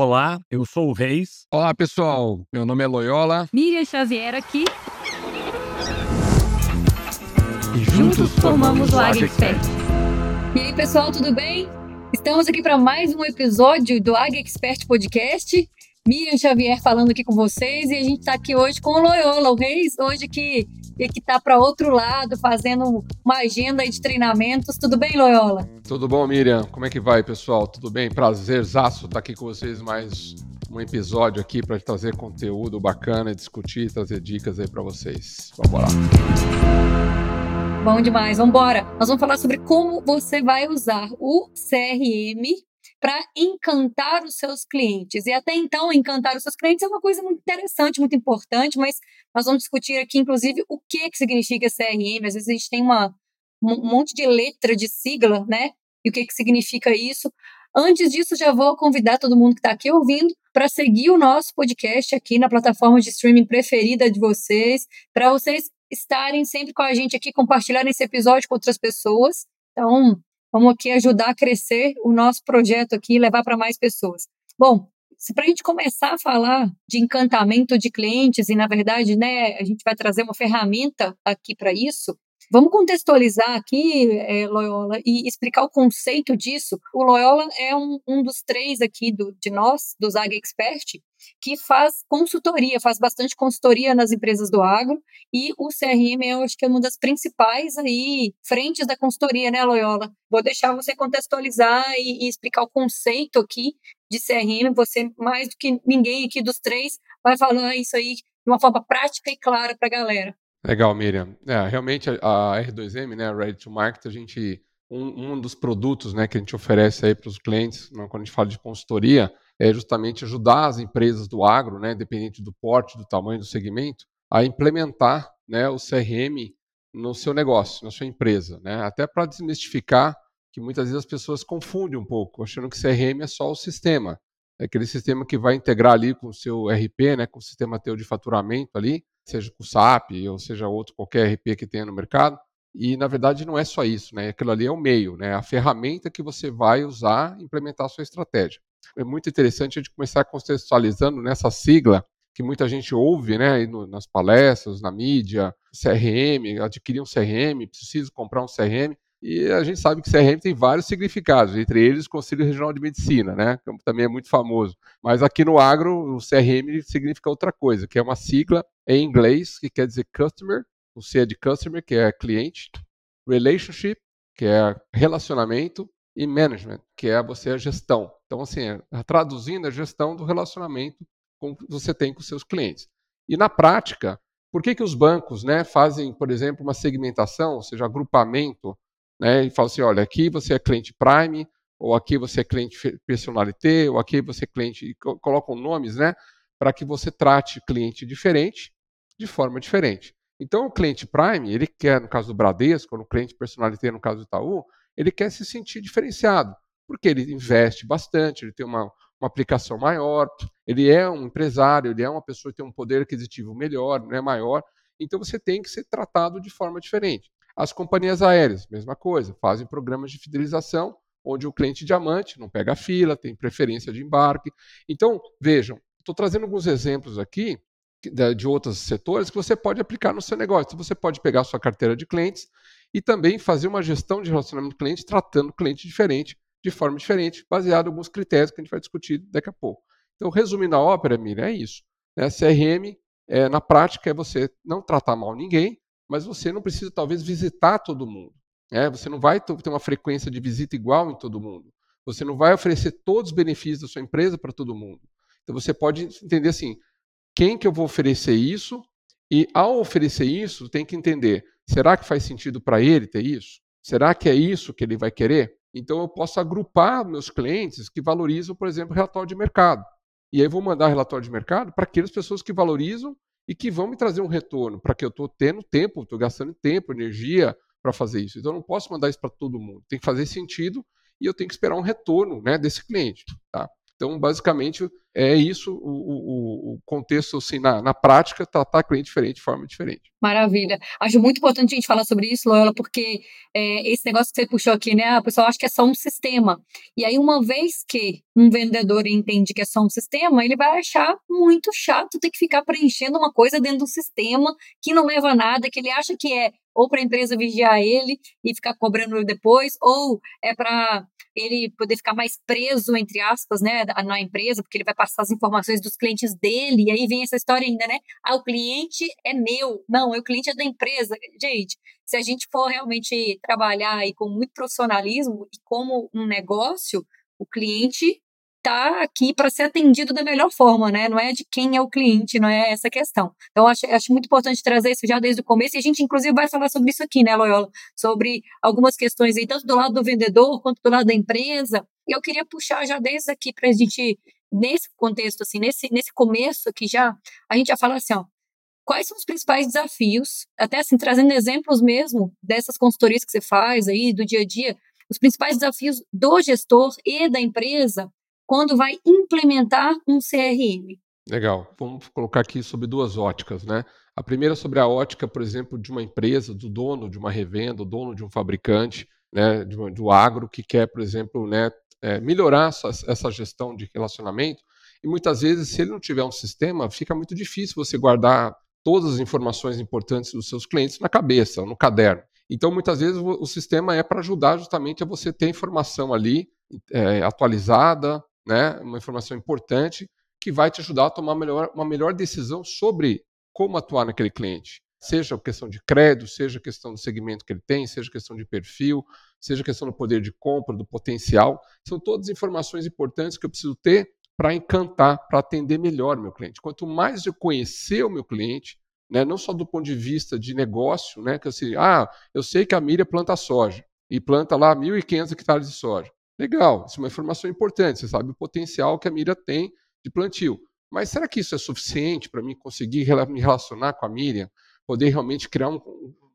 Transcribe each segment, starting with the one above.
Olá, eu sou o Reis. Olá, pessoal. Meu nome é Loyola. Miriam Xavier aqui. E juntos formamos o Ag Expert. E aí, pessoal, tudo bem? Estamos aqui para mais um episódio do Ag Expert Podcast. Miriam Xavier falando aqui com vocês e a gente está aqui hoje com o Loyola, o Reis, hoje que que está para outro lado, fazendo uma agenda de treinamentos. Tudo bem, Loyola? Tudo bom, Miriam? Como é que vai, pessoal? Tudo bem? Prazerzaço estar aqui com vocês mais um episódio aqui para trazer conteúdo bacana, discutir, trazer dicas aí para vocês. Vamos lá. Bom demais, vamos embora. Nós vamos falar sobre como você vai usar o CRM para encantar os seus clientes. E até então, encantar os seus clientes é uma coisa muito interessante, muito importante, mas nós vamos discutir aqui, inclusive, o que, que significa CRM. Às vezes a gente tem uma, um monte de letra, de sigla, né? E o que, que significa isso. Antes disso, já vou convidar todo mundo que está aqui ouvindo para seguir o nosso podcast aqui na plataforma de streaming preferida de vocês, para vocês estarem sempre com a gente aqui, compartilhando esse episódio com outras pessoas. Então, Vamos aqui ajudar a crescer o nosso projeto aqui e levar para mais pessoas. Bom, para a gente começar a falar de encantamento de clientes, e na verdade, né, a gente vai trazer uma ferramenta aqui para isso, Vamos contextualizar aqui, é, Loyola, e explicar o conceito disso. O Loyola é um, um dos três aqui do, de nós, dos Ag Expert, que faz consultoria, faz bastante consultoria nas empresas do agro, e o CRM eu acho que é uma das principais aí frentes da consultoria, né, Loyola? Vou deixar você contextualizar e, e explicar o conceito aqui de CRM. Você, mais do que ninguém aqui dos três, vai falar isso aí de uma forma prática e clara para a galera. Legal, Miriam. É, realmente a, R2M, né, Ready to Market, a gente um, um dos produtos, né, que a gente oferece aí para os clientes, né, quando a gente fala de consultoria, é justamente ajudar as empresas do agro, né, independente do porte, do tamanho do segmento, a implementar, né, o CRM no seu negócio, na sua empresa, né, até para desmistificar que muitas vezes as pessoas confundem um pouco, achando que CRM é só o sistema, é aquele sistema que vai integrar ali com o seu RP, né, com o sistema teu de faturamento ali, seja com o SAP ou seja outro qualquer RP que tenha no mercado. E na verdade não é só isso, né? Aquilo ali é o meio, né? A ferramenta que você vai usar implementar a sua estratégia. É muito interessante a gente começar contextualizando nessa sigla que muita gente ouve, né, nas palestras, na mídia, CRM, adquirir um CRM, preciso comprar um CRM. E a gente sabe que CRM tem vários significados, entre eles o Conselho Regional de Medicina, né, que também é muito famoso. Mas aqui no agro, o CRM significa outra coisa, que é uma sigla em inglês que quer dizer customer, o C é de customer, que é cliente, relationship, que é relacionamento, e management, que é você a gestão. Então, assim, é, traduzindo a gestão do relacionamento que você tem com seus clientes. E na prática, por que, que os bancos né, fazem, por exemplo, uma segmentação, ou seja, agrupamento né? E fala assim, olha, aqui você é cliente Prime, ou aqui você é cliente Personalité, ou aqui você é cliente... E colocam nomes, né? Para que você trate cliente diferente, de forma diferente. Então, o cliente Prime, ele quer, no caso do Bradesco, no cliente Personalité, no caso do Itaú, ele quer se sentir diferenciado, porque ele investe bastante, ele tem uma, uma aplicação maior, ele é um empresário, ele é uma pessoa que tem um poder aquisitivo melhor, né, maior, então você tem que ser tratado de forma diferente. As companhias aéreas, mesma coisa, fazem programas de fidelização, onde o cliente diamante não pega fila, tem preferência de embarque. Então, vejam, estou trazendo alguns exemplos aqui de outros setores que você pode aplicar no seu negócio. Você pode pegar sua carteira de clientes e também fazer uma gestão de relacionamento de cliente, tratando o cliente diferente, de forma diferente, baseado em alguns critérios que a gente vai discutir daqui a pouco. Então, resumindo a ópera, Miriam, é isso. Né? CRM, é, na prática, é você não tratar mal ninguém, mas você não precisa talvez visitar todo mundo. Né? Você não vai ter uma frequência de visita igual em todo mundo. Você não vai oferecer todos os benefícios da sua empresa para todo mundo. Então você pode entender assim, quem que eu vou oferecer isso? E ao oferecer isso, tem que entender, será que faz sentido para ele ter isso? Será que é isso que ele vai querer? Então eu posso agrupar meus clientes que valorizam, por exemplo, relatório de mercado. E aí vou mandar relatório de mercado para aquelas pessoas que valorizam e que vão me trazer um retorno para que eu estou tendo tempo, estou gastando tempo, energia para fazer isso. Então eu não posso mandar isso para todo mundo. Tem que fazer sentido e eu tenho que esperar um retorno né, desse cliente. Tá? Então, basicamente, é isso o, o, o contexto, assim, na, na prática, tratar cliente diferente de forma diferente. Maravilha. Acho muito importante a gente falar sobre isso, Loyola, porque é, esse negócio que você puxou aqui, né? O pessoal acha que é só um sistema. E aí, uma vez que um vendedor entende que é só um sistema, ele vai achar muito chato ter que ficar preenchendo uma coisa dentro do sistema que não leva a nada, que ele acha que é ou para a empresa vigiar ele e ficar cobrando depois, ou é para ele poder ficar mais preso, entre aspas, né, na empresa, porque ele vai passar as informações dos clientes dele, e aí vem essa história ainda, né? Ah, o cliente é meu. Não, o cliente é da empresa. Gente, se a gente for realmente trabalhar aí com muito profissionalismo e como um negócio, o cliente está aqui para ser atendido da melhor forma, né? Não é de quem é o cliente, não é essa questão. Então, acho, acho muito importante trazer isso já desde o começo, e a gente, inclusive, vai falar sobre isso aqui, né, Loyola? Sobre algumas questões aí, tanto do lado do vendedor quanto do lado da empresa. E eu queria puxar já desde aqui para a gente, nesse contexto, assim, nesse, nesse começo aqui já, a gente já fala assim, ó, quais são os principais desafios, até assim, trazendo exemplos mesmo dessas consultorias que você faz aí, do dia a dia, os principais desafios do gestor e da empresa quando vai implementar um CRM. Legal. Vamos colocar aqui sobre duas óticas, né? A primeira sobre a ótica, por exemplo, de uma empresa, do dono de uma revenda, o dono de um fabricante, né, uma, do agro que quer, por exemplo, né, é, melhorar essa, essa gestão de relacionamento. E muitas vezes, se ele não tiver um sistema, fica muito difícil você guardar todas as informações importantes dos seus clientes na cabeça, no caderno. Então, muitas vezes, o, o sistema é para ajudar justamente a você ter informação ali é, atualizada, né, uma informação importante que vai te ajudar a tomar melhor, uma melhor decisão sobre como atuar naquele cliente. Seja questão de crédito, seja questão do segmento que ele tem, seja questão de perfil, seja questão do poder de compra, do potencial. São todas informações importantes que eu preciso ter para encantar, para atender melhor meu cliente. Quanto mais eu conhecer o meu cliente, né, não só do ponto de vista de negócio, né, que assim, ah, eu sei que a Miriam planta soja e planta lá 1.500 hectares de soja. Legal, isso é uma informação importante. Você sabe o potencial que a mira tem de plantio. Mas será que isso é suficiente para mim conseguir me relacionar com a Miriam, poder realmente criar um,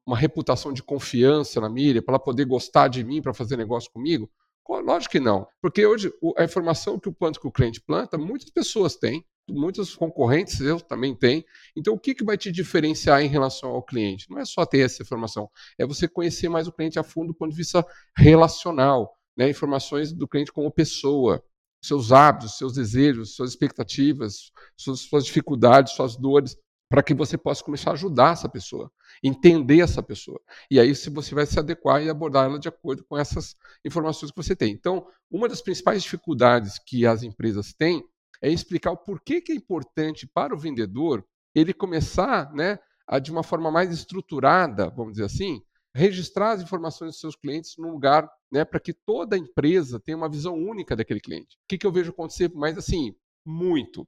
uma reputação de confiança na Miriam, para ela poder gostar de mim para fazer negócio comigo? Lógico que não, porque hoje a informação que o planta que o cliente planta, muitas pessoas têm, muitos concorrentes eu também tenho. Então, o que, que vai te diferenciar em relação ao cliente? Não é só ter essa informação, é você conhecer mais o cliente a fundo do ponto de vista relacional né, informações do cliente como pessoa, seus hábitos, seus desejos, suas expectativas, suas, suas dificuldades, suas dores, para que você possa começar a ajudar essa pessoa, entender essa pessoa. E aí se você vai se adequar e abordar ela de acordo com essas informações que você tem. Então, uma das principais dificuldades que as empresas têm é explicar o porquê que é importante para o vendedor ele começar, né, a, de uma forma mais estruturada, vamos dizer assim, registrar as informações dos seus clientes num lugar, né, para que toda empresa tenha uma visão única daquele cliente. O que, que eu vejo acontecer? Mas assim, muito.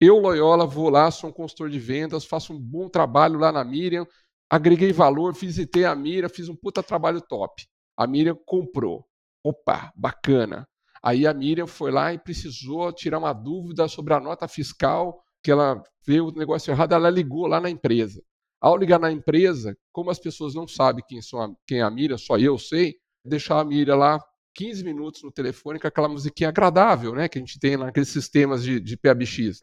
Eu, Loyola, vou lá, sou um consultor de vendas, faço um bom trabalho lá na Miriam, agreguei valor, visitei a Miriam, fiz um puta trabalho top. A Miriam comprou. Opa, bacana. Aí a Miriam foi lá e precisou tirar uma dúvida sobre a nota fiscal, que ela viu o negócio errado, ela ligou lá na empresa. Ao ligar na empresa, como as pessoas não sabem quem, são a, quem é a Miriam, só eu sei, deixar a Miriam lá 15 minutos no telefone com aquela musiquinha agradável, né, que a gente tem naqueles sistemas de, de PABX.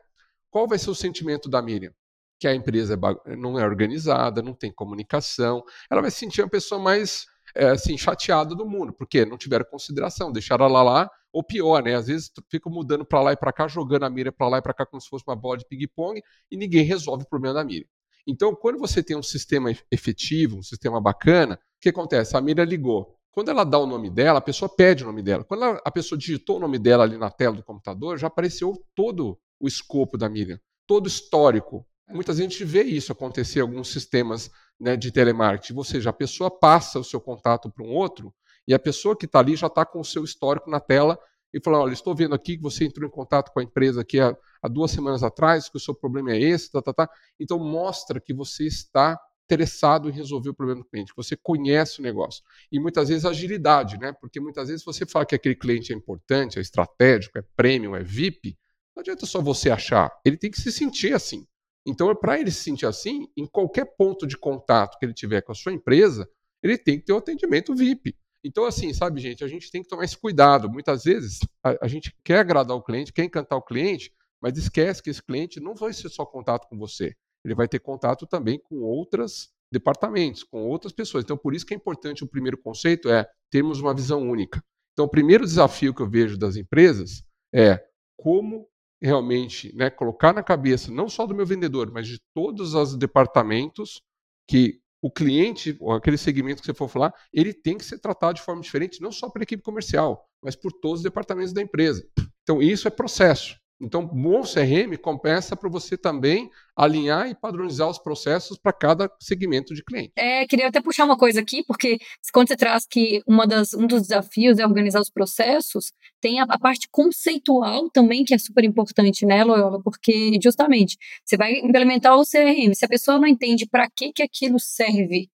Qual vai ser o sentimento da Miriam? Que a empresa é não é organizada, não tem comunicação, ela vai se sentir uma pessoa mais é, assim, chateada do mundo, porque não tiveram consideração, deixaram ela lá, ou pior, né? Às vezes ficam mudando para lá e para cá, jogando a Miriam para lá e para cá como se fosse uma bola de ping-pong e ninguém resolve o problema da Miriam. Então, quando você tem um sistema efetivo, um sistema bacana, o que acontece? A Miriam ligou. Quando ela dá o nome dela, a pessoa pede o nome dela. Quando ela, a pessoa digitou o nome dela ali na tela do computador, já apareceu todo o escopo da Miriam, todo o histórico. Muitas vezes a gente vê isso acontecer em alguns sistemas né, de telemarketing. Ou seja, a pessoa passa o seu contato para um outro e a pessoa que está ali já está com o seu histórico na tela e fala: Olha, estou vendo aqui que você entrou em contato com a empresa aqui há, há duas semanas atrás, que o seu problema é esse, tá, tá, tá. Então, mostra que você está interessado em resolver o problema do cliente, que você conhece o negócio. E muitas vezes agilidade, né? Porque muitas vezes você fala que aquele cliente é importante, é estratégico, é premium, é VIP, não adianta só você achar, ele tem que se sentir assim. Então, para ele se sentir assim, em qualquer ponto de contato que ele tiver com a sua empresa, ele tem que ter um atendimento VIP. Então, assim, sabe, gente, a gente tem que tomar esse cuidado. Muitas vezes a, a gente quer agradar o cliente, quer encantar o cliente, mas esquece que esse cliente não vai ser só contato com você. Ele vai ter contato também com outros departamentos, com outras pessoas. Então, por isso que é importante o primeiro conceito é termos uma visão única. Então, o primeiro desafio que eu vejo das empresas é como realmente né, colocar na cabeça, não só do meu vendedor, mas de todos os departamentos, que o cliente, ou aquele segmento que você for falar, ele tem que ser tratado de forma diferente, não só pela equipe comercial, mas por todos os departamentos da empresa. Então, isso é processo. Então, bom CRM compensa para você também alinhar e padronizar os processos para cada segmento de cliente. É, queria até puxar uma coisa aqui, porque quando você traz que uma das, um dos desafios é organizar os processos, tem a, a parte conceitual também, que é super importante, né, Loyola? Porque, justamente, você vai implementar o CRM, se a pessoa não entende para que, que aquilo serve,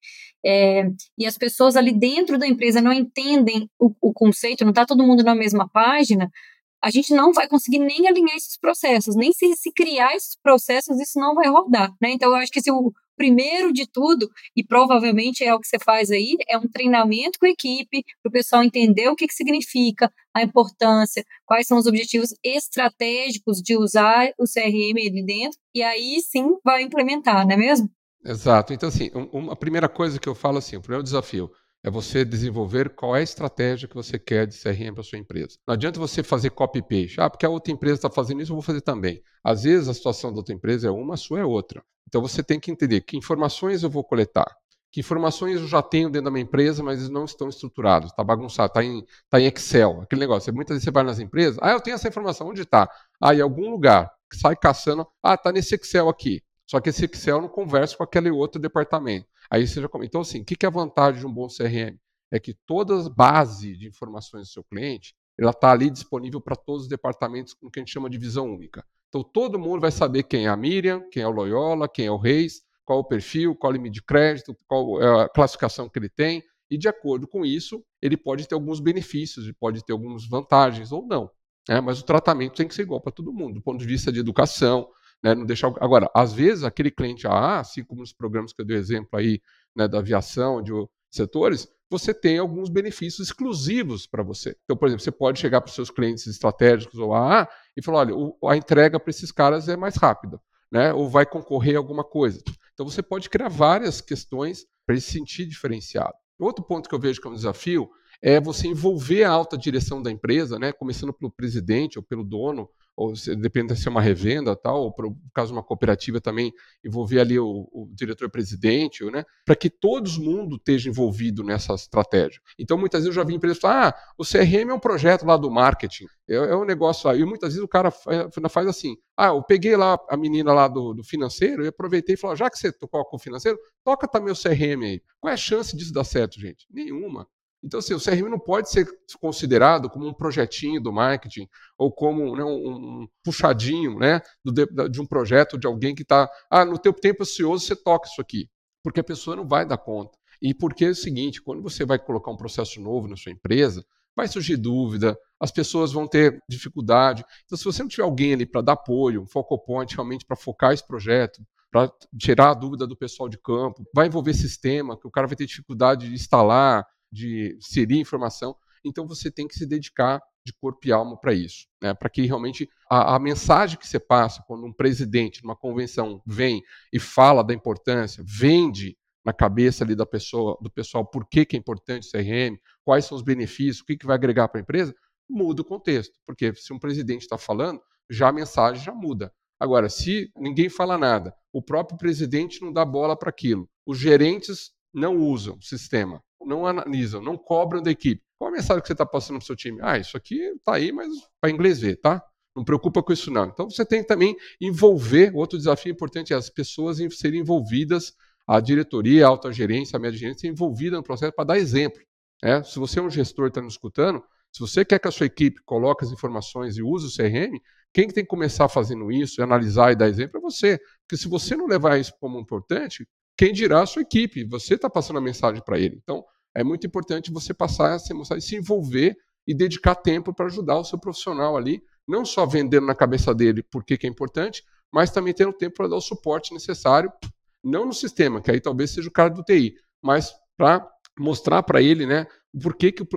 é, e as pessoas ali dentro da empresa não entendem o, o conceito, não está todo mundo na mesma página, a gente não vai conseguir nem alinhar esses processos, nem se, se criar esses processos, isso não vai rodar, né? Então, eu acho que se o primeiro de tudo, e provavelmente é o que você faz aí, é um treinamento com a equipe, para o pessoal entender o que, que significa, a importância, quais são os objetivos estratégicos de usar o CRM ali dentro, e aí sim vai implementar, não é mesmo? Exato. Então, assim, um, a primeira coisa que eu falo assim, o primeiro desafio, é você desenvolver qual é a estratégia que você quer de CRM para sua empresa. Não adianta você fazer copy-paste. Ah, porque a outra empresa está fazendo isso, eu vou fazer também. Às vezes a situação da outra empresa é uma, a sua é outra. Então você tem que entender que informações eu vou coletar, que informações eu já tenho dentro da minha empresa, mas não estão estruturados, está bagunçado, está em, tá em Excel. Aquele negócio. Muitas vezes você vai nas empresas, ah, eu tenho essa informação, onde está? Ah, em algum lugar. Sai caçando, ah, está nesse Excel aqui. Só que esse Excel não conversa com aquele outro departamento. Aí você já Então, assim, o que é a vantagem de um bom CRM? É que toda a base de informações do seu cliente ela está ali disponível para todos os departamentos com o que a gente chama de visão única. Então, todo mundo vai saber quem é a Miriam, quem é o Loyola, quem é o Reis, qual o perfil, qual o limite de crédito, qual é a classificação que ele tem, e de acordo com isso, ele pode ter alguns benefícios, ele pode ter algumas vantagens ou não. Né? Mas o tratamento tem que ser igual para todo mundo, do ponto de vista de educação, né, não deixar... Agora, às vezes, aquele cliente A, assim como nos programas que eu dei exemplo aí, né, da aviação, de setores, você tem alguns benefícios exclusivos para você. Então, por exemplo, você pode chegar para os seus clientes estratégicos ou AA e falar: olha, a entrega para esses caras é mais rápida, né? ou vai concorrer a alguma coisa. Então, você pode criar várias questões para ele se sentir diferenciado. Outro ponto que eu vejo como desafio é você envolver a alta direção da empresa, né? começando pelo presidente ou pelo dono ou se, depende se é uma revenda tal, ou por caso uma cooperativa também envolver ali o, o diretor-presidente, né, para que todo mundo esteja envolvido nessa estratégia. Então, muitas vezes eu já vi empresas falar, ah, o CRM é um projeto lá do marketing, é, é um negócio lá, e muitas vezes o cara faz assim, ah, eu peguei lá a menina lá do, do financeiro e aproveitei e falei, já que você tocou com o financeiro, toca também o CRM aí. Qual é a chance disso dar certo, gente? Nenhuma. Então, assim, o CRM não pode ser considerado como um projetinho do marketing ou como né, um, puxadinho né, do, de um projeto de alguém que está. Ah, no teu tempo ocioso você toca isso aqui. Porque a pessoa não vai dar conta. E porque é o seguinte: quando você vai colocar um processo novo na sua empresa, vai surgir dúvida, as pessoas vão ter dificuldade. Então, se você não tiver alguém ali para dar apoio, um focal point realmente para focar esse projeto, para tirar a dúvida do pessoal de campo, vai envolver sistema, que o cara vai ter dificuldade de instalar, de inserir informação. Então você tem que se dedicar de corpo e alma para isso, né? para que realmente a, a, mensagem que você passa quando um presidente numa convenção vem e fala da importância, vende na cabeça ali da pessoa, do pessoal por que, que é importante o CRM, quais são os benefícios, o que, que vai agregar para a empresa, muda o contexto, porque se um presidente está falando, já a mensagem já muda. Agora, se ninguém fala nada, o próprio presidente não dá bola para aquilo, os gerentes não usam o sistema, não analisam, não cobram da equipe. Qual a mensagem que você está passando para o seu time? Ah, isso aqui está aí, mas para inglês ver, tá? Não preocupa com isso não. Então você tem que também envolver, outro desafio importante é as pessoas serem envolvidas, a diretoria, a alta gerência, a média gerência, ser envolvida no processo para dar exemplo. É? Se você é um gestor e está nos escutando, se você quer que a sua equipe coloque as informações e use o CRM, quem tem que começar fazendo isso, analisar e dar exemplo é você. Porque se você não levar isso como importante, quem dirá a sua equipe? Você está passando a mensagem para ele. Então, é muito importante você passar essa mensagem, se envolver e dedicar tempo para ajudar o seu profissional ali, não só vendendo na cabeça dele por que é importante, mas também tendo tempo para dar o suporte necessário, não no sistema, que aí talvez seja o cara do TI, mas para mostrar para ele né, por que, que o,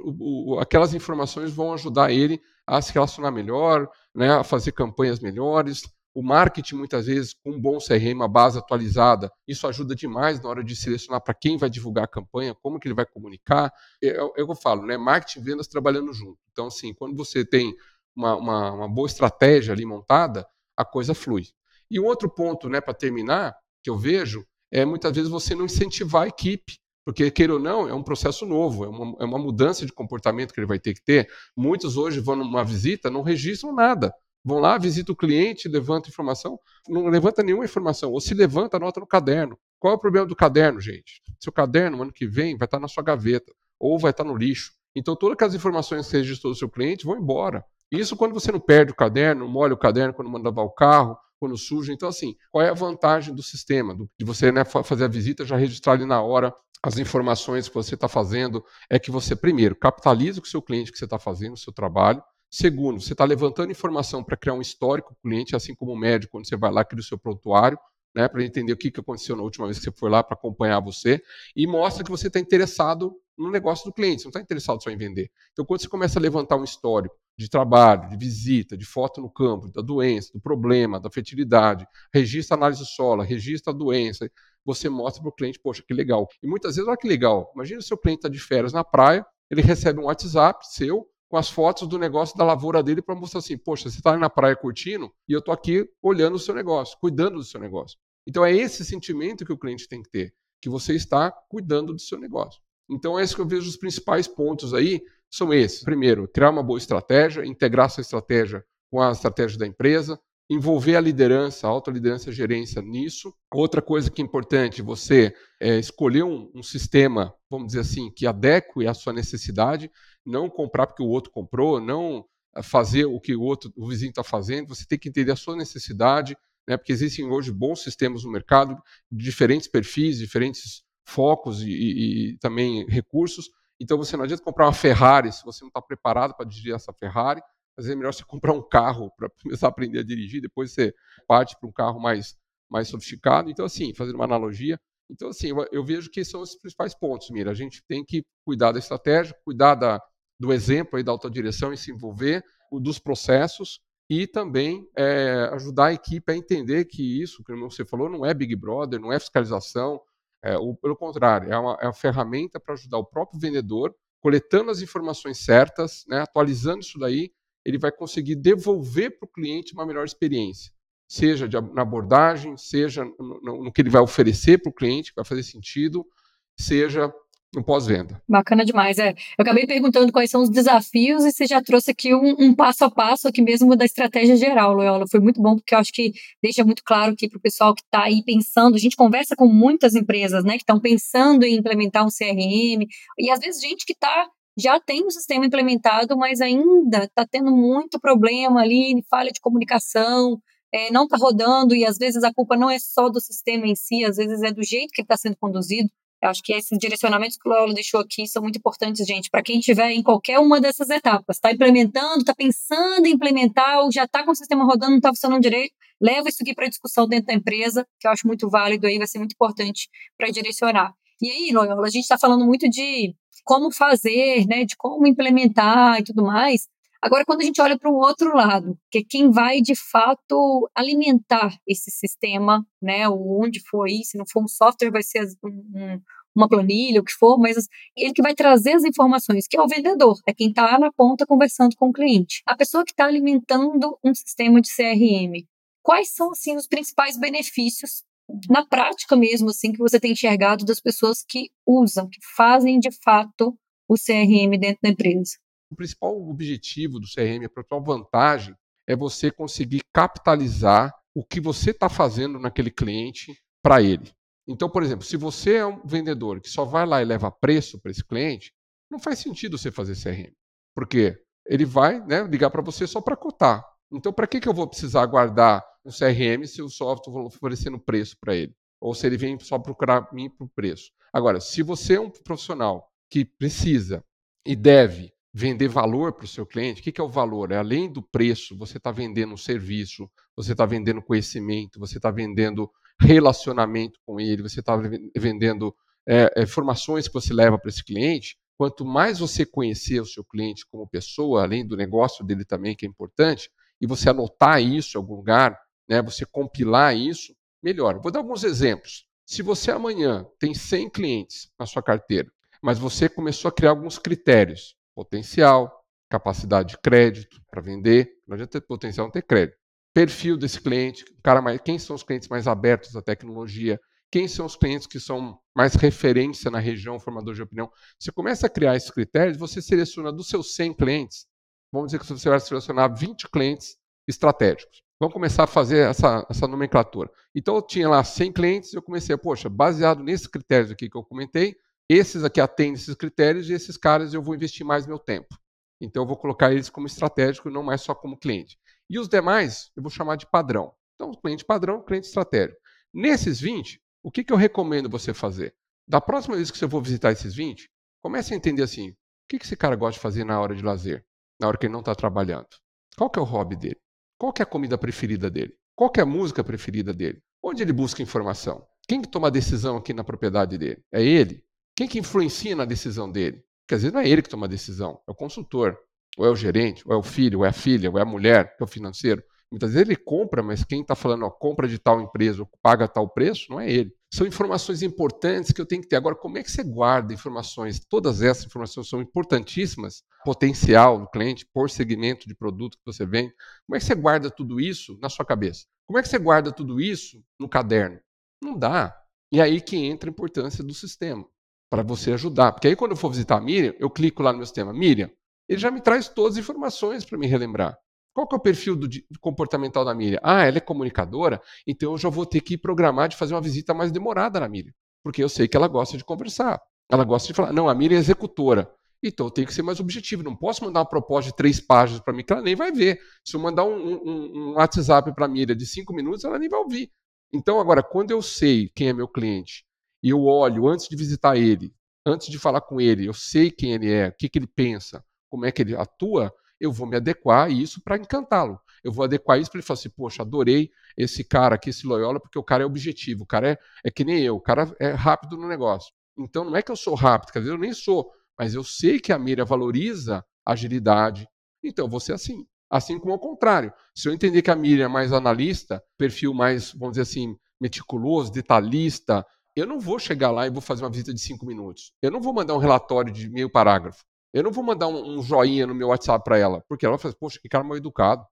o, aquelas informações vão ajudar ele a se relacionar melhor, né, a fazer campanhas melhores. O marketing, muitas vezes, com um bom CRM, uma base atualizada, isso ajuda demais na hora de selecionar para quem vai divulgar a campanha, como que ele vai comunicar. É, é, é o que eu falo, né? Marketing e vendas trabalhando junto. Então, assim, quando você tem uma, uma, uma boa estratégia ali montada, a coisa flui. E um outro ponto, né, para terminar, que eu vejo, é muitas vezes você não incentivar a equipe porque, queira ou não, é um processo novo, é uma, é uma mudança de comportamento que ele vai ter que ter. Muitos hoje vão numa visita, não registram nada. Vão lá, visitam o cliente, levantam informação, não levanta nenhuma informação. Ou se levanta, anota no caderno. Qual é o problema do caderno, gente? Seu caderno, ano que vem, vai estar na sua gaveta, ou vai estar no lixo. Então, todas aquelas informações que você registrou do seu cliente vão embora. Isso quando você não perde o caderno, molha o caderno quando manda lavar o carro, quando suja. Então, assim, qual é a vantagem do sistema? de você né, fazer a visita, já registrar ali na hora as informações que você está fazendo é que você, primeiro, capitaliza com o seu cliente que você está fazendo, o seu trabalho. Segundo, você está levantando informação para criar um histórico do cliente, assim como o médico, quando você vai lá, cria o seu prontuário, né, para entender o que, que aconteceu na última vez que você foi lá para acompanhar você, e mostra que você está interessado no negócio do cliente, você não está interessado só em vender. Então, quando você começa a levantar um histórico de trabalho, de visita, de foto no campo, da doença, do problema, da fertilidade, registra análise solo, registra a doença, você mostra para o cliente, poxa, que legal. E muitas vezes, olha que legal, imagina o seu cliente está de férias na praia, ele recebe um WhatsApp seu com as fotos do negócio da lavoura dele para mostrar assim, poxa, você está na praia curtindo e eu estou aqui olhando o seu negócio, cuidando do seu negócio. Então é esse sentimento que o cliente tem que ter, que você está cuidando do seu negócio. Então é isso que eu vejo os principais pontos aí, são esses. Primeiro, criar uma boa estratégia, integrar essa estratégia com a estratégia da empresa, envolver a liderança, a alta liderança, a gerência nisso. Outra coisa que é importante, você é, escolher um, um, sistema, vamos dizer assim, que adeque à sua necessidade, não comprar porque o outro comprou, não é, fazer o que o outro, o vizinho está fazendo. Você tem que entender a sua necessidade, né? Porque existem hoje bons sistemas no mercado, diferentes perfis, diferentes focos e, e, e também recursos. Então você não adianta comprar uma Ferrari se você não está preparado para dirigir essa Ferrari. Às vezes é melhor você comprar um carro para começar a aprender a dirigir, depois você parte para um carro mais, mais sofisticado. Então, assim, fazendo uma analogia. Então, assim, eu, eu vejo que são os principais pontos, Mira. A gente tem que cuidar da estratégia, cuidar da, do exemplo aí da direção e se envolver, dos processos e também é, ajudar a equipe a entender que isso, como você falou, não é Big Brother, não é fiscalização, é, ou pelo contrário, é uma, é uma ferramenta para ajudar o próprio vendedor, coletando as informações certas, né, atualizando isso daí, ele vai conseguir devolver para o cliente uma melhor experiência, seja de, na abordagem, seja no, no, no que ele vai oferecer para o cliente, que vai fazer sentido, seja no pós-venda. Bacana demais. É. Eu acabei perguntando quais são os desafios e você já trouxe aqui um, um passo a passo aqui mesmo da estratégia geral, Loyola. Foi muito bom porque eu acho que deixa muito claro aqui para o pessoal que está aí pensando. A gente conversa com muitas empresas, né, que estão pensando em implementar um CRM e às vezes gente que está já tem um sistema implementado, mas ainda está tendo muito problema ali, falha de comunicação, é, não está rodando e às vezes a culpa não é só do sistema em si, às vezes é do jeito que está sendo conduzido. Eu acho que esses direcionamentos que o Loyola deixou aqui são muito importantes, gente, para quem estiver em qualquer uma dessas etapas. Está implementando, está pensando em implementar, ou já está com o sistema rodando, não está funcionando direito, leva isso aqui para discussão dentro da empresa, que eu acho muito válido aí, vai ser muito importante para direcionar. E aí, Loyola, a gente está falando muito de como fazer, né, de como implementar e tudo mais, Agora, quando a gente olha para o outro lado, que é quem vai de fato alimentar esse sistema, né, onde for se não for um software, vai ser um, uma planilha, o que for, mas ele que vai trazer as informações, que é o vendedor, é quem está na ponta conversando com o cliente. A pessoa que está alimentando um sistema de CRM, quais são, assim, os principais benefícios na prática mesmo, assim, que você tem enxergado das pessoas que usam, que fazem de fato o CRM dentro da empresa? O principal objetivo do CRM, a principal vantagem, é você conseguir capitalizar o que você está fazendo naquele cliente para ele. Então, por exemplo, se você é um vendedor que só vai lá e leva preço para esse cliente, não faz sentido você fazer CRM. Porque ele vai né, ligar para você só para cotar. Então, para que, que eu vou precisar guardar um CRM se o software oferecendo preço para ele? Ou se ele vem só procurar mim para o preço? Agora, se você é um profissional que precisa e deve vender valor para o seu cliente. O que é o valor? É além do preço, você está vendendo um serviço, você está vendendo conhecimento, você está vendendo relacionamento com ele, você está vendendo é, informações que você leva para esse cliente. quanto mais você conhecer o seu cliente como pessoa, além do negócio dele também, que é importante, e você anotar isso em algum lugar, né, você compilar isso, melhor. Vou dar alguns exemplos. Se você amanhã tem 100 clientes na sua carteira, mas você começou a criar alguns critérios, potencial, capacidade de crédito para vender, não adianta ter potencial não ter crédito. Perfil desse cliente, cara mais, quem são os clientes mais abertos à tecnologia, quem são os clientes que são mais referência na região, formador de opinião. Você começa a criar esses critérios, você seleciona dos seus 100 clientes, vamos dizer que você vai selecionar 20 clientes estratégicos. Vamos começar a fazer essa, essa nomenclatura. Então, eu tinha lá 100 clientes e eu comecei, poxa, baseado nesses critérios aqui que eu comentei, esses aqui atendem esses critérios e esses caras eu vou investir mais meu tempo. Então, eu vou colocar eles como estratégico não mais só como cliente. E os demais, eu vou chamar de padrão. Então, cliente padrão, cliente estratégico. Nesses 20, o que, que eu recomendo você fazer? Da próxima vez que você for visitar esses 20, comece a entender assim, o que, que esse cara gosta de fazer na hora de lazer, na hora que ele não está trabalhando? Qual que é o hobby dele? Qual que é a comida preferida dele? Qual que é a música preferida dele? Onde ele busca informação? Quem que toma a decisão aqui na propriedade dele? É ele? Quem que influencia na decisão dele? Porque às vezes não é ele que toma a decisão, é o consultor, ou é o gerente, ou é o filho, ou é a filha, ou é a mulher, que é o financeiro. Muitas vezes ele compra, mas quem está falando, ó, compra de tal empresa, ou paga tal preço, não é ele. São informações importantes que eu tenho que ter. Agora, como é que você guarda informações? Todas essas informações são importantíssimas. Potencial do cliente, por segmento de produto que você vende. Como é que você guarda tudo isso na sua cabeça? Como é que você guarda tudo isso no caderno? Não dá. E aí que entra a importância do sistema para você ajudar. Porque aí quando eu for visitar a Miriam, eu clico lá no meu sistema, Miriam, ele já me traz todas as informações para me relembrar. Qual que é o perfil do, comportamental da Miriam? Ah, ela é comunicadora, então eu já vou ter que programar de fazer uma visita mais demorada na Miriam, porque eu sei que ela gosta de conversar. Ela gosta de falar, não, a Miriam é executora. Então eu tenho que ser mais objetivo. Não posso mandar uma proposta de três páginas para mim, que ela nem vai ver. Se eu mandar um, um, um WhatsApp para a Miriam de cinco minutos, ela nem vai ouvir. Então, agora, quando eu sei quem é meu cliente e eu olho antes de visitar ele, antes de falar com ele, eu sei quem ele é, o que, que ele pensa, como é que ele atua, eu vou me adequar a isso para encantá-lo. Eu vou adequar isso para ele falar assim, poxa, adorei esse cara aqui, esse Loyola, porque o cara é objetivo, o cara é, é que nem eu, o cara é rápido no negócio. Então não é que eu sou rápido, quer dizer, eu nem sou, mas eu sei que a Mira valoriza agilidade, então eu vou ser assim. Assim como ao contrário. Se eu entender que a Miriam é mais analista, perfil mais, vamos dizer assim, meticuloso, detalhista, eu não vou chegar lá e vou fazer uma visita de cinco minutos. Eu não vou mandar um relatório de meio parágrafo. Eu não vou mandar um, um joinha no meu WhatsApp para ela, porque ela vai falar, poxa, que cara mal educado.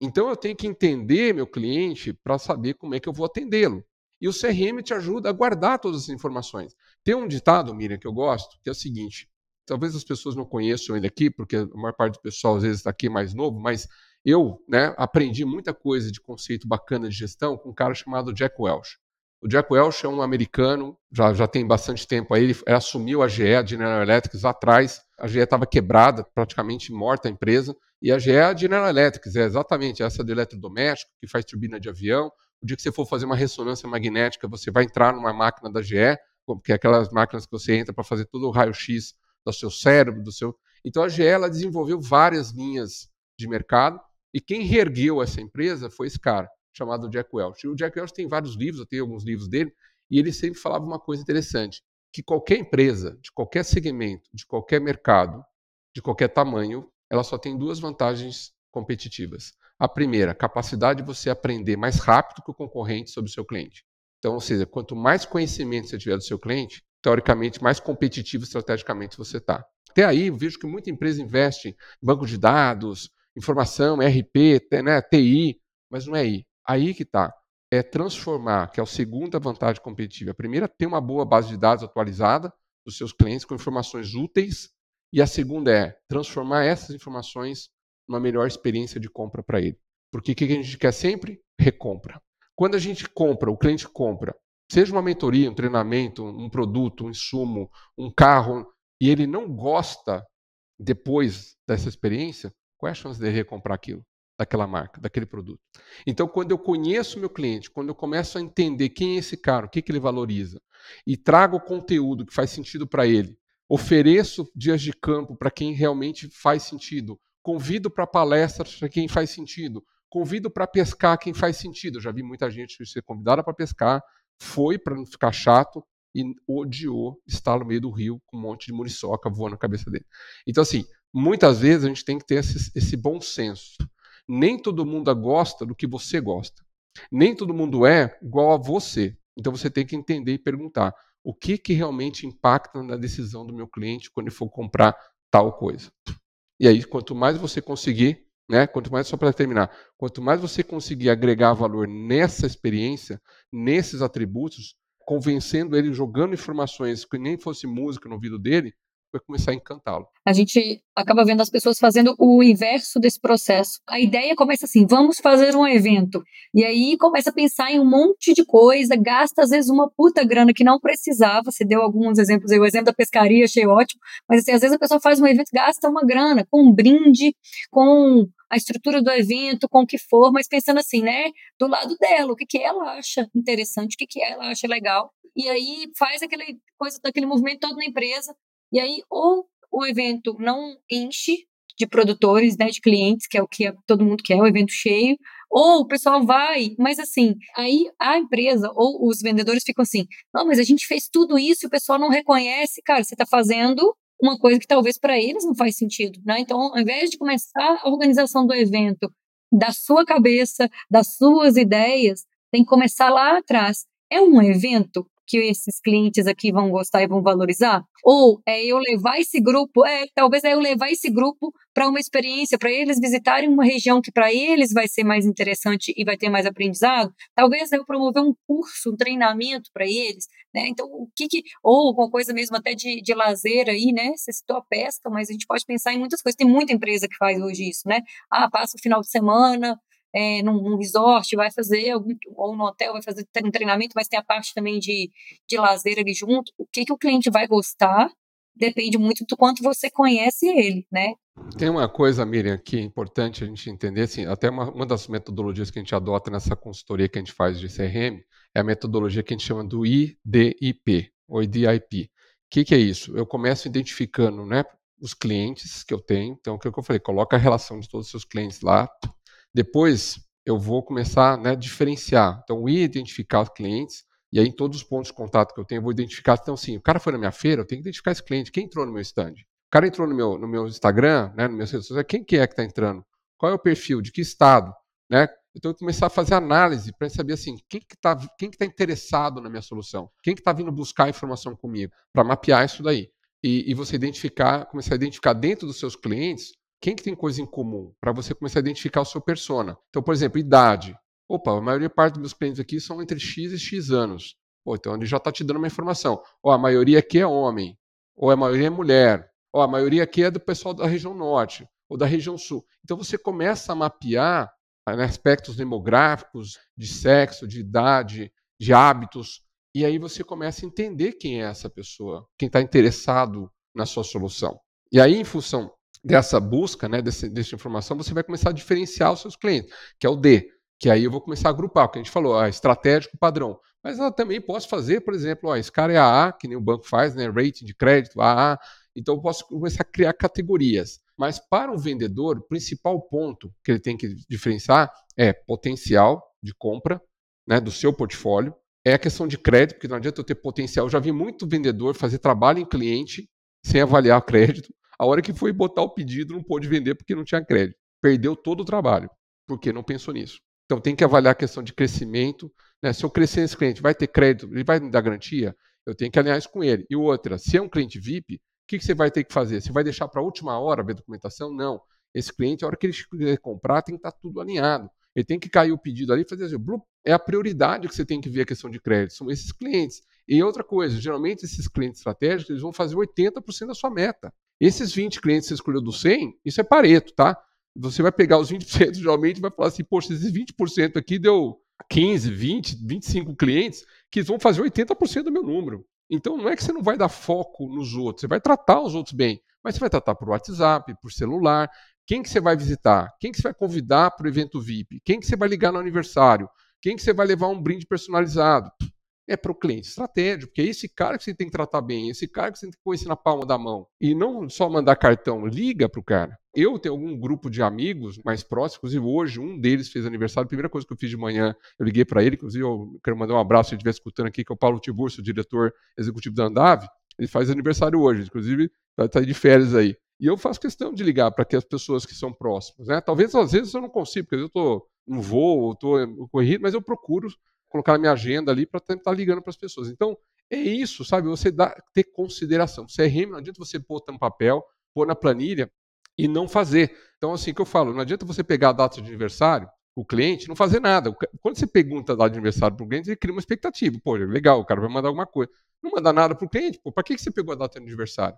Então eu tenho que entender meu cliente para saber como é que eu vou atendê-lo. E o CRM te ajuda a guardar todas as informações. Tem um ditado, Miriam, que eu gosto, que é o seguinte: talvez as pessoas não conheçam ele aqui, porque a maior parte do pessoal às vezes está aqui mais novo, mas eu né, aprendi muita coisa de conceito bacana de gestão com um cara chamado Jack Welch. O Jack Welch é um americano, já, já tem bastante tempo aí, ele assumiu a GE, a General Electric, lá atrás. A GE estava quebrada, praticamente morta a empresa. E a GE é a General Electric, é exatamente essa do eletrodoméstico, que faz turbina de avião. O dia que você for fazer uma ressonância magnética, você vai entrar numa máquina da GE, que é aquelas máquinas que você entra para fazer todo o raio-x do seu cérebro, do seu. Então a GE ela desenvolveu várias linhas de mercado e quem reergueu essa empresa foi esse cara chamado Jack Welch. E o Jack Welch tem vários livros, eu tenho alguns livros dele, e ele sempre falava uma coisa interessante, que qualquer empresa, de qualquer segmento, de qualquer mercado, de qualquer tamanho, ela só tem duas vantagens competitivas. A primeira, capacidade de você aprender mais rápido que o concorrente sobre o seu cliente. Então, ou seja, quanto mais conhecimento você tiver do seu cliente, teoricamente, mais competitivo estrategicamente você está. Até aí, vejo que muita empresa investe em banco de dados, informação, RP, né, TI, mas não é aí. Aí que está. É transformar, que é a segunda vantagem competitiva. A primeira, ter uma boa base de dados atualizada dos seus clientes com informações úteis. E a segunda é transformar essas informações numa melhor experiência de compra para ele. Porque o que a gente quer sempre? Recompra. Quando a gente compra, o cliente compra, seja uma mentoria, um treinamento, um produto, um insumo, um carro, e ele não gosta depois dessa experiência, qual é a chance de recomprar aquilo? Daquela marca, daquele produto. Então, quando eu conheço meu cliente, quando eu começo a entender quem é esse cara, o que, que ele valoriza, e trago conteúdo que faz sentido para ele, ofereço dias de campo para quem realmente faz sentido, convido para palestras para quem faz sentido, convido para pescar quem faz sentido. Eu já vi muita gente ser convidada para pescar, foi para não ficar chato, e odiou estar no meio do rio com um monte de muriçoca voando na cabeça dele. Então, assim, muitas vezes a gente tem que ter esse, esse bom senso. Nem todo mundo gosta do que você gosta. Nem todo mundo é igual a você. Então você tem que entender e perguntar o que, que realmente impacta na decisão do meu cliente quando ele for comprar tal coisa. E aí, quanto mais você conseguir, né, quanto mais, só para terminar, quanto mais você conseguir agregar valor nessa experiência, nesses atributos, convencendo ele, jogando informações que nem fosse música no ouvido dele, vai começar a encantá-lo. A gente acaba vendo as pessoas fazendo o inverso desse processo. A ideia começa assim: vamos fazer um evento. E aí começa a pensar em um monte de coisa, gasta às vezes uma puta grana que não precisava. Você deu alguns exemplos aí, o exemplo da pescaria, achei ótimo. Mas assim, às vezes a pessoa faz um evento, gasta uma grana com um brinde, com a estrutura do evento, com o que for, mas pensando assim, né, do lado dela, o que, que ela acha interessante, o que, que ela acha legal. E aí faz aquele coisa, daquele movimento todo na empresa, e aí, ou o evento não enche de produtores, né, de clientes, que é o que todo mundo quer, o evento cheio, ou o pessoal vai, mas assim, aí a empresa ou os vendedores ficam assim, não, mas a gente fez tudo isso e o pessoal não reconhece, cara, você está fazendo uma coisa que talvez para eles não faz sentido, né? Então, ao invés de começar a organização do evento da sua cabeça, das suas ideias, tem que começar lá atrás. É um evento que esses clientes aqui vão gostar e vão valorizar? Ou é eu levar esse grupo, é, talvez é eu levar esse grupo para uma experiência, para eles visitarem uma região que para eles vai ser mais interessante e vai ter mais aprendizado. Talvez eu promover um curso, um treinamento para eles, né? Então, o que, que ou alguma coisa mesmo até de, de lazer aí, né? Você citou a pesca, mas a gente pode pensar em muitas coisas. Tem muita empresa que faz hoje isso, né? Ah, passa o final de semana, é, num, num, resort, vai fazer, algum, ou no hotel, vai fazer um treinamento, mas tem a parte também de, de lazer ali junto. O que, que o cliente vai gostar depende muito do quanto você conhece ele, né? Tem uma coisa, Miriam, que é importante a gente entender, assim, até uma, uma das metodologias que a gente adota nessa consultoria que a gente faz de CRM é a metodologia que a gente chama do IDIP, ou IDIP. O que, que é isso? Eu começo identificando né, os clientes que eu tenho, então o que eu falei, coloca a relação de todos os seus clientes lá, depois eu vou começar né, a diferenciar. Então, ir identificar os clientes, e aí em todos os pontos de contato que eu tenho, eu vou identificar. Então, assim, o cara foi na minha feira, eu tenho que identificar esse cliente. Quem entrou no meu stand? O cara entrou no meu, no meu Instagram, né, no meu redes sociais, quem que é que está entrando? Qual é o perfil? De que estado? Né? Então, eu começar a fazer análise para saber assim, quem que está que tá interessado na minha solução? Quem que está vindo buscar informação comigo? Para mapear isso daí. E, e você identificar, começar a identificar dentro dos seus clientes quem que tem coisa em comum? Para você começar a identificar o seu persona. Então, por exemplo, idade. Opa, a maioria parte dos meus clientes aqui são entre X e X anos. Pô, então ele já está te dando uma informação. Ou a maioria aqui é homem, ou a maioria é mulher, ou a maioria aqui é do pessoal da região norte, ou da região sul. Então você começa a mapear né, aspectos demográficos, de sexo, de idade, de hábitos, e aí você começa a entender quem é essa pessoa, quem está interessado na sua solução. E aí, em função dessa busca, né, desse, dessa informação, você vai começar a diferenciar os seus clientes, que é o D, que aí eu vou começar a agrupar, o que a gente falou, a estratégico padrão. Mas eu também posso fazer, por exemplo, ó, esse cara é AA, que nem o banco faz, né, rating de crédito, AA, então eu posso começar a criar categorias. Mas para um vendedor, o principal ponto que ele tem que diferenciar é potencial de compra né, do seu portfólio, é a questão de crédito, porque não adianta eu ter potencial. Eu já vi muito vendedor fazer trabalho em cliente sem avaliar o crédito, a hora que foi botar o pedido, não pôde vender porque não tinha crédito. Perdeu todo o trabalho, porque não pensou nisso. Então tem que avaliar a questão de crescimento. Né? Se eu crescer nesse cliente, vai ter crédito, ele vai me dar garantia? Eu tenho que alinhar isso com ele. E outra, se é um cliente VIP, o que, que você vai ter que fazer? Você vai deixar para a última hora ver a documentação? Não. Esse cliente, a hora que ele quiser comprar, tem que estar tá tudo alinhado. Ele tem que cair o pedido ali e fazer assim, é a prioridade que você tem que ver a questão de crédito, são esses clientes. E outra coisa, geralmente esses clientes estratégicos, eles vão fazer 80% da sua meta. Esses 20 clientes que você escolheu do 100, isso é pareto, tá? Você vai pegar os 20% geralmente e vai falar assim, poxa, esses 20% aqui deu 15, 20, 25 clientes que vão fazer 80% do meu número. Então não é que você não vai dar foco nos outros, você vai tratar os outros bem, mas você vai tratar por WhatsApp, por celular, quem que você vai visitar, quem que você vai convidar para o evento VIP, quem que você vai ligar no aniversário, quem que você vai levar um brinde personalizado. É para o cliente estratégico, porque é esse cara que você tem que tratar bem, esse cara que você tem que conhecer na palma da mão. E não só mandar cartão, liga para o cara. Eu tenho algum grupo de amigos mais próximos, inclusive hoje um deles fez aniversário. A primeira coisa que eu fiz de manhã, eu liguei para ele, inclusive eu quero mandar um abraço se ele estiver escutando aqui, que é o Paulo Tiburcio, diretor executivo da Andave. Ele faz aniversário hoje, inclusive vai estar de férias aí. E eu faço questão de ligar para as pessoas que são próximas. Né? Talvez às vezes eu não consiga, porque eu estou no voo, estou corrido, mas eu procuro colocar na minha agenda ali para estar ligando para as pessoas. Então, é isso, sabe? Você dá, ter consideração. CRM não adianta você pôr no papel, pôr na planilha e não fazer. Então, assim que eu falo, não adianta você pegar a data de aniversário, o cliente, não fazer nada. Quando você pergunta a data de aniversário para o cliente, ele cria uma expectativa. Pô, legal, o cara vai mandar alguma coisa. Não manda nada para o cliente. Pô, para que você pegou a data de aniversário?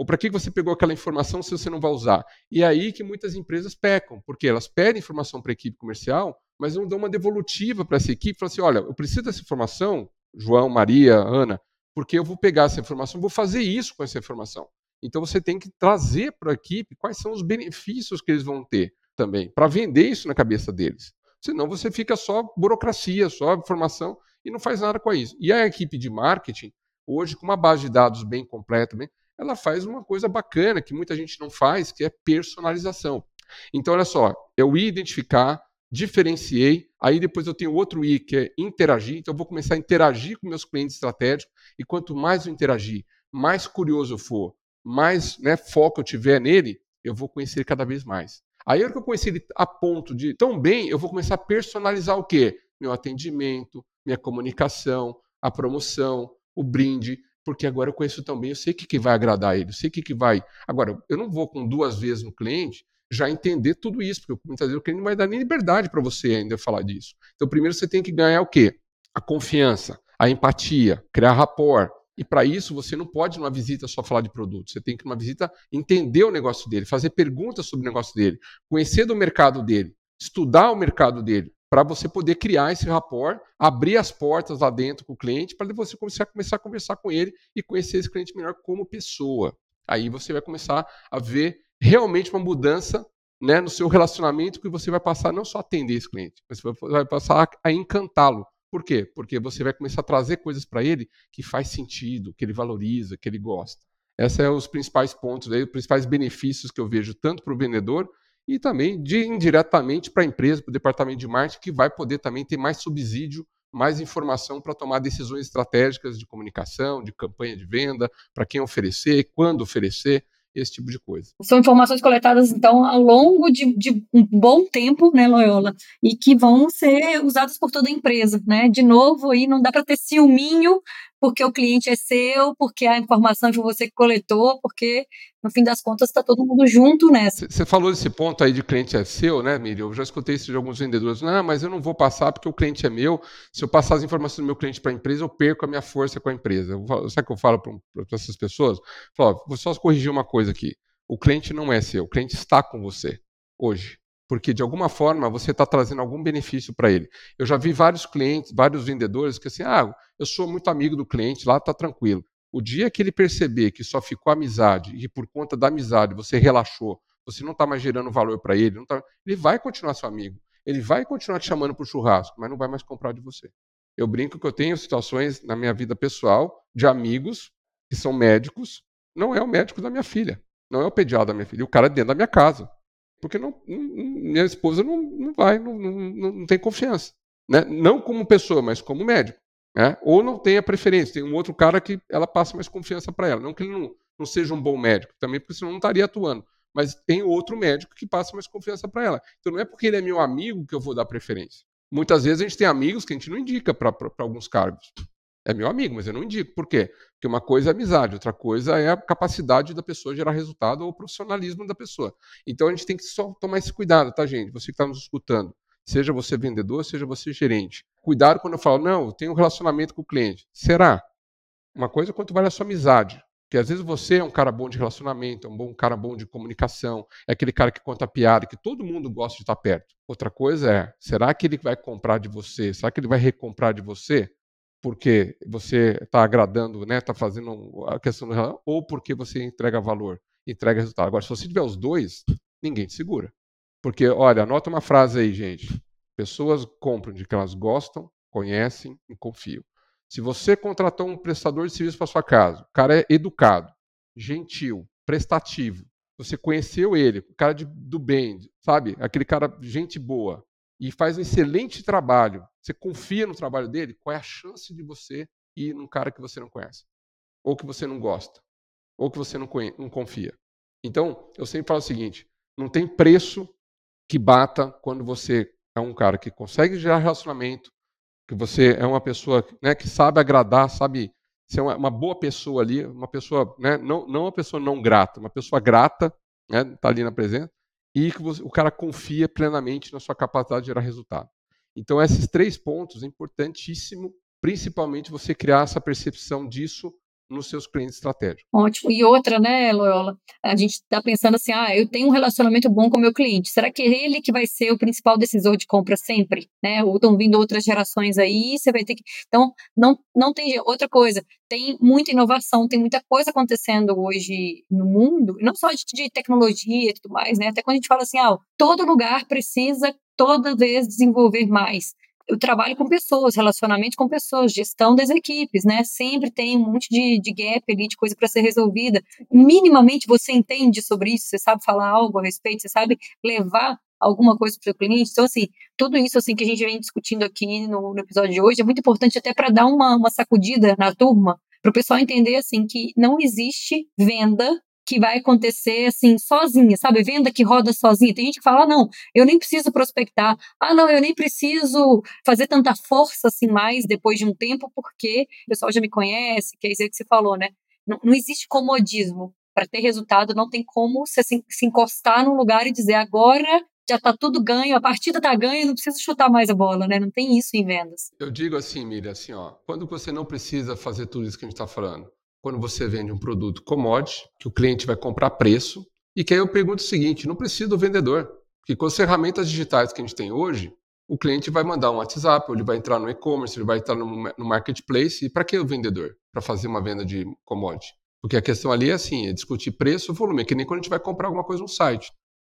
Ou para que você pegou aquela informação se você não vai usar? E é aí que muitas empresas pecam, porque elas pedem informação para a equipe comercial, mas não dão uma devolutiva para essa equipe. Falam assim: olha, eu preciso dessa informação, João, Maria, Ana, porque eu vou pegar essa informação, vou fazer isso com essa informação. Então você tem que trazer para a equipe quais são os benefícios que eles vão ter também, para vender isso na cabeça deles. Senão você fica só burocracia, só informação e não faz nada com isso. E a equipe de marketing, hoje, com uma base de dados bem completa, bem, ela faz uma coisa bacana que muita gente não faz, que é personalização. Então, olha só, eu ia identificar, diferenciei, aí depois eu tenho outro I, que é interagir, então eu vou começar a interagir com meus clientes estratégicos, e quanto mais eu interagir, mais curioso eu for, mais né, foco eu tiver nele, eu vou conhecer cada vez mais. Aí, a hora que eu conhecer ele a ponto de tão bem, eu vou começar a personalizar o quê? Meu atendimento, minha comunicação, a promoção, o brinde, porque agora eu conheço tão bem, eu sei o que, que vai agradar ele, eu sei o que, que vai. Agora, eu não vou com duas vezes no cliente já entender tudo isso, porque muitas vezes o cliente não vai dar nem liberdade para você ainda falar disso. Então, primeiro você tem que ganhar o quê? A confiança, a empatia, criar rapport. E para isso você não pode numa visita só falar de produto. Você tem que numa visita entender o negócio dele, fazer perguntas sobre o negócio dele, conhecer do mercado dele, estudar o mercado dele, para você poder criar esse rapport, abrir as portas lá dentro com o cliente, para você começar, começar a conversar com ele e conhecer esse cliente melhor como pessoa. Aí você vai começar a ver realmente uma mudança né, no seu relacionamento que você vai passar não só a atender esse cliente, mas você vai passar a encantá-lo. Por quê? Porque você vai começar a trazer coisas para ele que faz sentido, que ele valoriza, que ele gosta. Esses são os principais pontos, aí, os principais benefícios que eu vejo tanto para o vendedor e também de, indiretamente para a empresa, para o departamento de marketing, que vai poder também ter mais subsídio, mais informação para tomar decisões estratégicas de comunicação, de campanha de venda, para quem oferecer, quando oferecer esse tipo de coisa. São informações coletadas, então, ao longo de, de, um bom tempo, né, Loyola, e que vão ser usadas por toda a empresa, né? De novo, aí não dá para ter ciúminho porque o cliente é seu, porque a informação foi você que coletou, porque no fim das contas está todo mundo junto nessa. Você falou desse ponto aí de cliente é seu, né, Miriam? Eu já escutei isso de alguns vendedores. Não, mas eu não vou passar porque o cliente é meu. Se eu passar as informações do meu cliente para a empresa, eu perco a minha força com a empresa. sabe o que eu falo para essas pessoas? Eu falo, vou só corrigir uma coisa aqui. O cliente não é seu, o cliente está com você hoje porque de alguma forma você está trazendo algum benefício para ele. Eu já vi vários clientes, vários vendedores que assim, ah, eu sou muito amigo do cliente, lá está tranquilo. O dia que ele perceber que só ficou amizade e por conta da amizade você relaxou, você não está mais gerando valor para ele, tá... ele vai continuar seu amigo. Ele vai continuar te chamando para o churrasco, mas não vai mais comprar de você. Eu brinco que eu tenho situações na minha vida pessoal de amigos que são médicos, não é o médico da minha filha, não é o pediatra da minha filha, o cara é dentro da minha casa. Porque não, minha esposa não, não vai, não, não, não tem confiança. Né? Não como pessoa, mas como médico. Né? Ou não tem a preferência, tem um outro cara que ela passa mais confiança para ela. Não que ele não, não seja um bom médico, também porque senão não estaria atuando. Mas tem outro médico que passa mais confiança para ela. Então não é porque ele é meu amigo que eu vou dar preferência. Muitas vezes a gente tem amigos que a gente não indica para alguns cargos é meu amigo, mas eu não indico. Por quê? Porque uma coisa é amizade, outra coisa é a capacidade da pessoa gerar resultado ou o profissionalismo da pessoa. Então a gente tem que só tomar esse cuidado, tá, gente? Você que está nos escutando, seja você vendedor, seja você gerente. Cuidado quando eu falo, não, eu tenho um relacionamento com o cliente. Será? Uma coisa é quanto vale a sua amizade. Porque às vezes você é um cara bom de relacionamento, é um bom cara bom de comunicação, é aquele cara que conta piada, que todo mundo gosta de estar perto. Outra coisa é, será que ele vai comprar de você? Será que ele vai recomprar de você? Porque você está agradando, né, está fazendo a questão do ou porque você entrega valor, entrega resultado. Agora, se você tiver os dois, ninguém te segura. Porque, olha, anota uma frase aí, gente. Pessoas compram de que elas gostam, conhecem e confiam. Se você contratou um prestador de serviço para sua casa, o cara é educado, gentil, prestativo, você conheceu ele, o cara de, do bem, sabe? Aquele cara, gente boa, e faz um excelente trabalho, você confia no trabalho dele, qual é a chance de você ir num cara que você não conhece? Ou que você não gosta? Ou que você não, não confia? Então, eu sempre falo o seguinte: não tem preço que bata quando você é um cara que consegue gerar relacionamento, que você é uma pessoa né, que sabe agradar, sabe ser uma, uma, boa pessoa ali, uma pessoa, né, não, não uma pessoa não grata, uma pessoa grata, né, tá ali na presença, e que você, o cara confia plenamente na sua capacidade de gerar resultado. Então, esses três pontos é importantíssimo, principalmente você criar essa percepção disso nos seus clientes estratégicos. Ótimo. E outra, né, Loyola? A gente está pensando assim, ah, eu tenho um relacionamento bom com o meu cliente. Será que é ele que vai ser o principal decisor de compra sempre? Né? Ou estão vindo outras gerações aí, você vai ter que. Então, não, não tem outra coisa. Tem muita inovação, tem muita coisa acontecendo hoje no mundo, não só de, de tecnologia e tudo mais, né? Até quando a gente fala assim, ah, todo lugar precisa toda vez desenvolver mais eu trabalho com pessoas, relacionamento com pessoas, gestão das equipes, né? Sempre tem um monte de, de gap ali, de coisa para ser resolvida. Minimamente você entende sobre isso, você sabe falar algo a respeito, você sabe levar alguma coisa para o seu cliente. Então, assim, tudo isso assim que a gente vem discutindo aqui no, no episódio de hoje é muito importante até para dar uma, uma sacudida na turma, para o pessoal entender assim que não existe venda que vai acontecer assim sozinha, sabe? Venda que roda sozinha. Tem gente que fala: ah, não, eu nem preciso prospectar. Ah, não, eu nem preciso fazer tanta força assim mais depois de um tempo, porque o pessoal já me conhece, que é isso que você falou, né? Não, não existe comodismo. Para ter resultado, não tem como você se, se encostar num lugar e dizer agora já está tudo ganho, a partida está ganha, não precisa chutar mais a bola, né? Não tem isso em vendas. Eu digo assim, Miriam, assim, ó, quando você não precisa fazer tudo isso que a gente está falando, quando você vende um produto commodity, que o cliente vai comprar preço, e que aí eu pergunto o seguinte: não precisa do vendedor, porque com as ferramentas digitais que a gente tem hoje, o cliente vai mandar um WhatsApp, ou ele vai entrar no e-commerce, ele vai entrar no, no marketplace. E para que o vendedor? Para fazer uma venda de commodity. Porque a questão ali é assim: é discutir preço, volume. É que nem quando a gente vai comprar alguma coisa no site.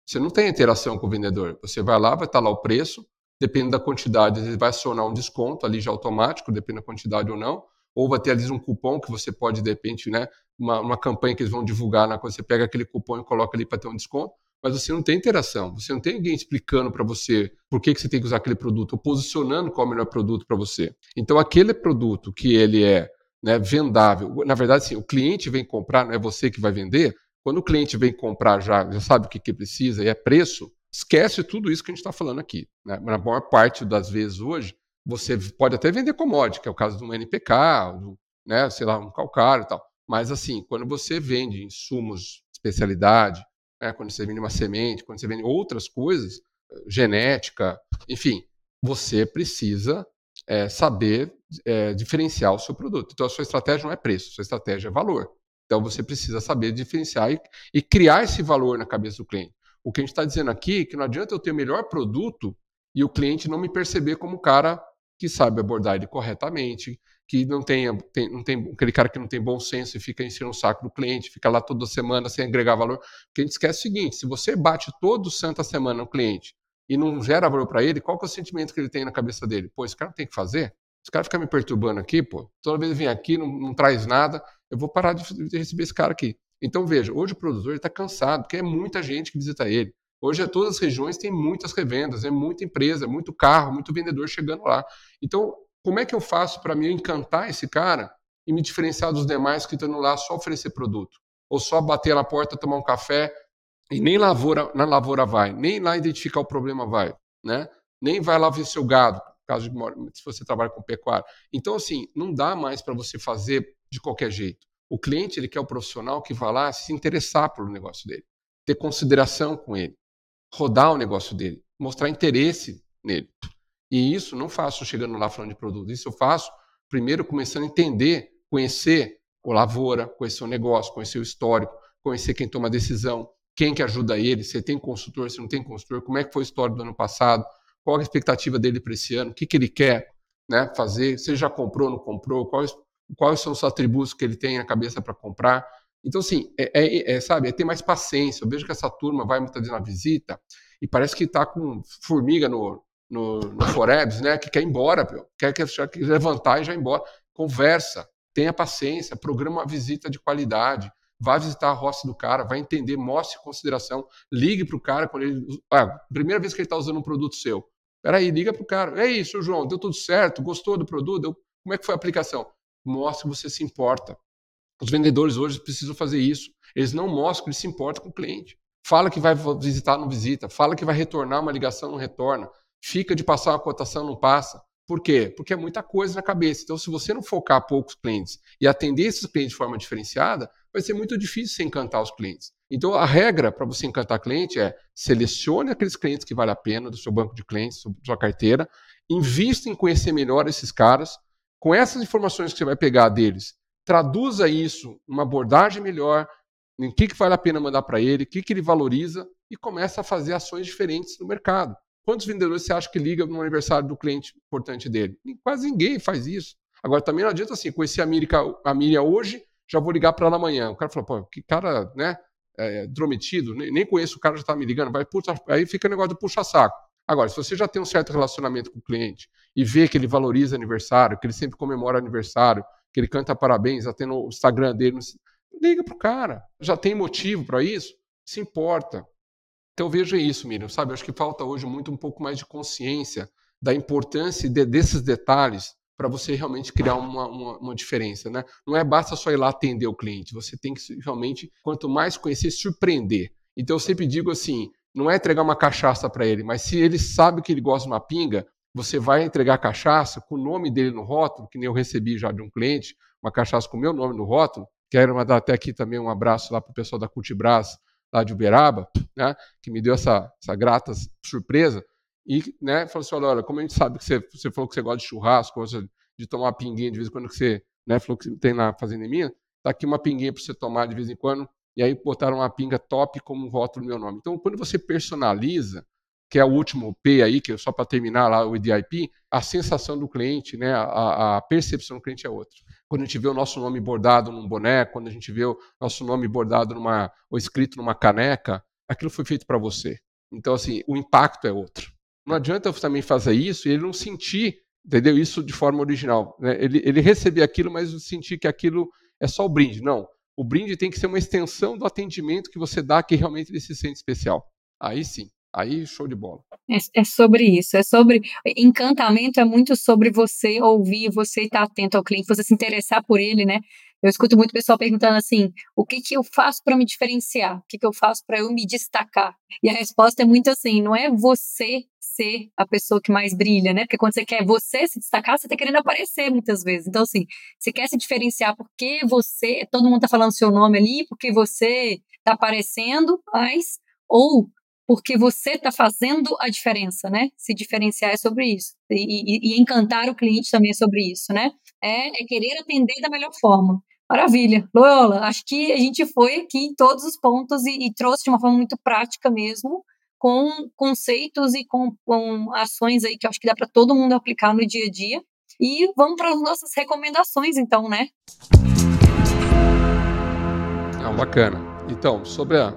Você não tem interação com o vendedor. Você vai lá, vai estar lá o preço, dependendo da quantidade, ele vai acionar um desconto ali já automático, dependendo da quantidade ou não ou vai ter ali um cupom que você pode, de repente, né, uma, uma campanha que eles vão divulgar, na quando você pega aquele cupom e coloca ali para ter um desconto, mas você não tem interação, você não tem ninguém explicando para você por que, que você tem que usar aquele produto, ou posicionando qual é o melhor produto para você. Então, aquele produto que ele é né, vendável, na verdade, sim, o cliente vem comprar, não é você que vai vender, quando o cliente vem comprar já, já sabe o que, que precisa e é preço, esquece tudo isso que a gente está falando aqui. Né? Na maior parte das vezes hoje, você pode até vender commodity, que é o caso de um NPK, do, né, sei lá, um calcário e tal. Mas assim, quando você vende insumos, especialidade, né, quando você vende uma semente, quando você vende outras coisas, genética, enfim, você precisa é, saber é, diferenciar o seu produto. Então a sua estratégia não é preço, a sua estratégia é valor. Então você precisa saber diferenciar e, e criar esse valor na cabeça do cliente. O que a gente está dizendo aqui é que não adianta eu ter o melhor produto e o cliente não me perceber como cara que sabe abordar ele corretamente, que não tenha, tem, não tem aquele cara que não tem bom senso e fica enchendo o saco do cliente, fica lá toda semana sem agregar valor. Porque a gente esquece o seguinte: se você bate todo santa semana no cliente e não gera valor para ele, qual que é o sentimento que ele tem na cabeça dele? Pô, esse cara tem que fazer? Esse cara fica me perturbando aqui, pô, toda vez vem aqui, não, não traz nada, eu vou parar de, de, receber esse cara aqui. Então, veja, hoje o produtor está cansado, porque é muita gente que visita ele. Hoje, todas as regiões têm muitas revendas, é muita empresa, é muito carro, muito vendedor chegando lá. Então, como é que eu faço para me encantar esse cara e me diferenciar dos demais que estão lá só oferecer produto? Ou só bater na porta, tomar um café e nem lavoura, na lavoura vai, nem lá identificar o problema vai, né? Nem vai lá ver seu gado, caso de, se você trabalha com pecuária. Então, assim, não dá mais para você fazer de qualquer jeito. O cliente, ele quer o profissional que vai lá se interessar pelo negócio dele, ter consideração com ele rodar o negócio dele, mostrar interesse nele. E isso não faço chegando lá falando de produto. Isso eu faço primeiro começando a entender, conhecer o lavoura, conhecer o negócio, conhecer o histórico, conhecer quem toma a decisão, quem que ajuda ele, se tem consultor, se não tem consultor, como é que foi a história do ano passado, qual a expectativa dele para esse ano, o que, que ele quer né, fazer, se ele já comprou, não comprou, quais, quais são os atributos que ele tem na cabeça para comprar. Então, assim, é, é, é, sabe, é ter mais paciência. Eu vejo que essa turma vai muitas vezes na visita e parece que está com formiga no, no, no Forebs, né? Que quer ir embora, quer, quer, quer levantar e já ir embora. conversa, tenha paciência, programa uma visita de qualidade, vá visitar a roça do cara, vai entender, mostre consideração, ligue para o cara quando ele. Ah, primeira vez que ele está usando um produto seu. Peraí, liga para o cara. É isso, João, deu tudo certo, gostou do produto? Como é que foi a aplicação? Mostre que você se importa. Os vendedores hoje precisam fazer isso. Eles não mostram que eles se importam com o cliente. Fala que vai visitar, não visita. Fala que vai retornar uma ligação, não retorna. Fica de passar uma cotação, não passa. Por quê? Porque é muita coisa na cabeça. Então, se você não focar poucos clientes e atender esses clientes de forma diferenciada, vai ser muito difícil você encantar os clientes. Então, a regra para você encantar cliente é selecione aqueles clientes que vale a pena do seu banco de clientes, da sua carteira, invista em conhecer melhor esses caras. Com essas informações que você vai pegar deles, traduza isso numa abordagem melhor, em que, que vale a pena mandar para ele, o que, que ele valoriza e começa a fazer ações diferentes no mercado. Quantos vendedores você acha que liga no aniversário do cliente importante dele? Quase ninguém faz isso. Agora, também não adianta assim, conhecer a Miriam, a Miriam hoje, já vou ligar para ela amanhã. O cara fala, pô, que cara, né, é, drometido, nem, nem conheço o cara, já está me ligando, vai, puxa, aí fica o negócio do puxa-saco. Agora, se você já tem um certo relacionamento com o cliente e vê que ele valoriza aniversário, que ele sempre comemora aniversário, que ele canta parabéns, até no Instagram dele, liga pro cara. Já tem motivo para isso? Se importa. Então veja isso, Miriam, sabe? Acho que falta hoje muito um pouco mais de consciência da importância de, desses detalhes para você realmente criar uma, uma, uma, diferença, né? Não é basta só ir lá atender o cliente, você tem que realmente, quanto mais conhecer, surpreender. Então eu sempre digo assim, não é entregar uma cachaça para ele, mas se ele sabe que ele gosta de uma pinga, você vai entregar cachaça com o nome dele no rótulo, que nem eu recebi já de um cliente, uma cachaça com o meu nome no rótulo. Quero mandar até aqui também um abraço lá para o pessoal da Cultibras, lá de Uberaba, né, que me deu essa, essa grata surpresa. E né, falou assim: olha, como a gente sabe que você, você falou que você gosta de churrasco, de tomar pinguinha de vez em quando, que você né, falou que tem na fazenda minha, tá aqui uma pinguinha para você tomar de vez em quando. E aí botaram uma pinga top como rótulo no meu nome. Então, quando você personaliza, que é o último P aí, que é só para terminar lá o IDIP, a sensação do cliente, né, a, a, percepção do cliente é outra. Quando a gente vê o nosso nome bordado num boné, quando a gente vê o nosso nome bordado numa, ou escrito numa caneca, aquilo foi feito para você. Então, assim, o impacto é outro. Não adianta eu também fazer isso e ele não sentir, entendeu? Isso de forma original. Né? Ele, ele receber aquilo, mas sentir que aquilo é só o brinde. Não. O brinde tem que ser uma extensão do atendimento que você dá, que realmente ele se sente especial. Aí sim. Aí, show de bola. É, é, sobre isso, é sobre. Encantamento é muito sobre você ouvir, você estar atento ao cliente, você se interessar por ele, né? Eu escuto muito pessoal perguntando assim: o que, que eu faço para me diferenciar? O que, que eu faço para eu me destacar? E a resposta é muito assim: não é você ser a pessoa que mais brilha, né? Porque quando você quer você se destacar, você está querendo aparecer muitas vezes. Então, assim, você quer se diferenciar porque você, todo mundo está falando seu nome ali, porque você está aparecendo, mas, ou porque você está fazendo a diferença, né? Se diferenciar é sobre isso. E, e, e, encantar o cliente também é sobre isso, né? É, é querer atender da melhor forma. Maravilha. Loyola, acho que a gente foi aqui em todos os pontos e, e trouxe de uma forma muito prática mesmo, com conceitos e com, com ações aí que acho que dá para todo mundo aplicar no dia a dia. E vamos para as nossas recomendações, então, né? Ah, bacana. Então, sobre a,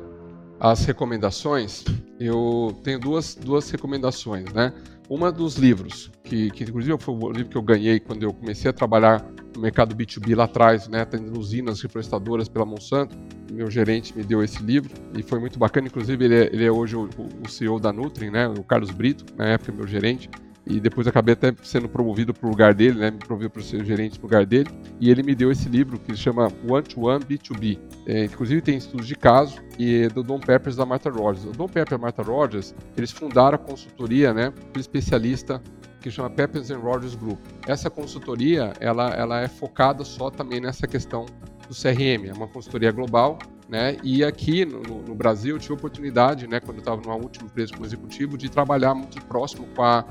as recomendações, eu tenho duas, duas recomendações, né? Uma dos livros, que, que inclusive foi o livro que eu ganhei quando eu comecei a trabalhar no mercado B2B lá atrás, né, tendo usinas reflorestadoras pela Monsanto. Meu gerente me deu esse livro e foi muito bacana. Inclusive, ele é, ele é hoje o, o, CEO da Nutri, né, o Carlos Brito, na época meu gerente e depois acabei até sendo promovido para o lugar dele, né? Me promovi para ser gerente no lugar dele. E ele me deu esse livro que se chama One to One B2B. É, inclusive tem estudos de caso e é do Don Peppers da Martha Rogers. O Don Peppers e a Martha Rogers, eles fundaram a consultoria, né? Um especialista que chama Peppers and Rogers Group. Essa consultoria, ela, ela é focada só também nessa questão do CRM. É uma consultoria global né? E aqui no, no, Brasil eu tive a oportunidade, né, quando eu estava numa última empresa como executivo, de trabalhar muito próximo com a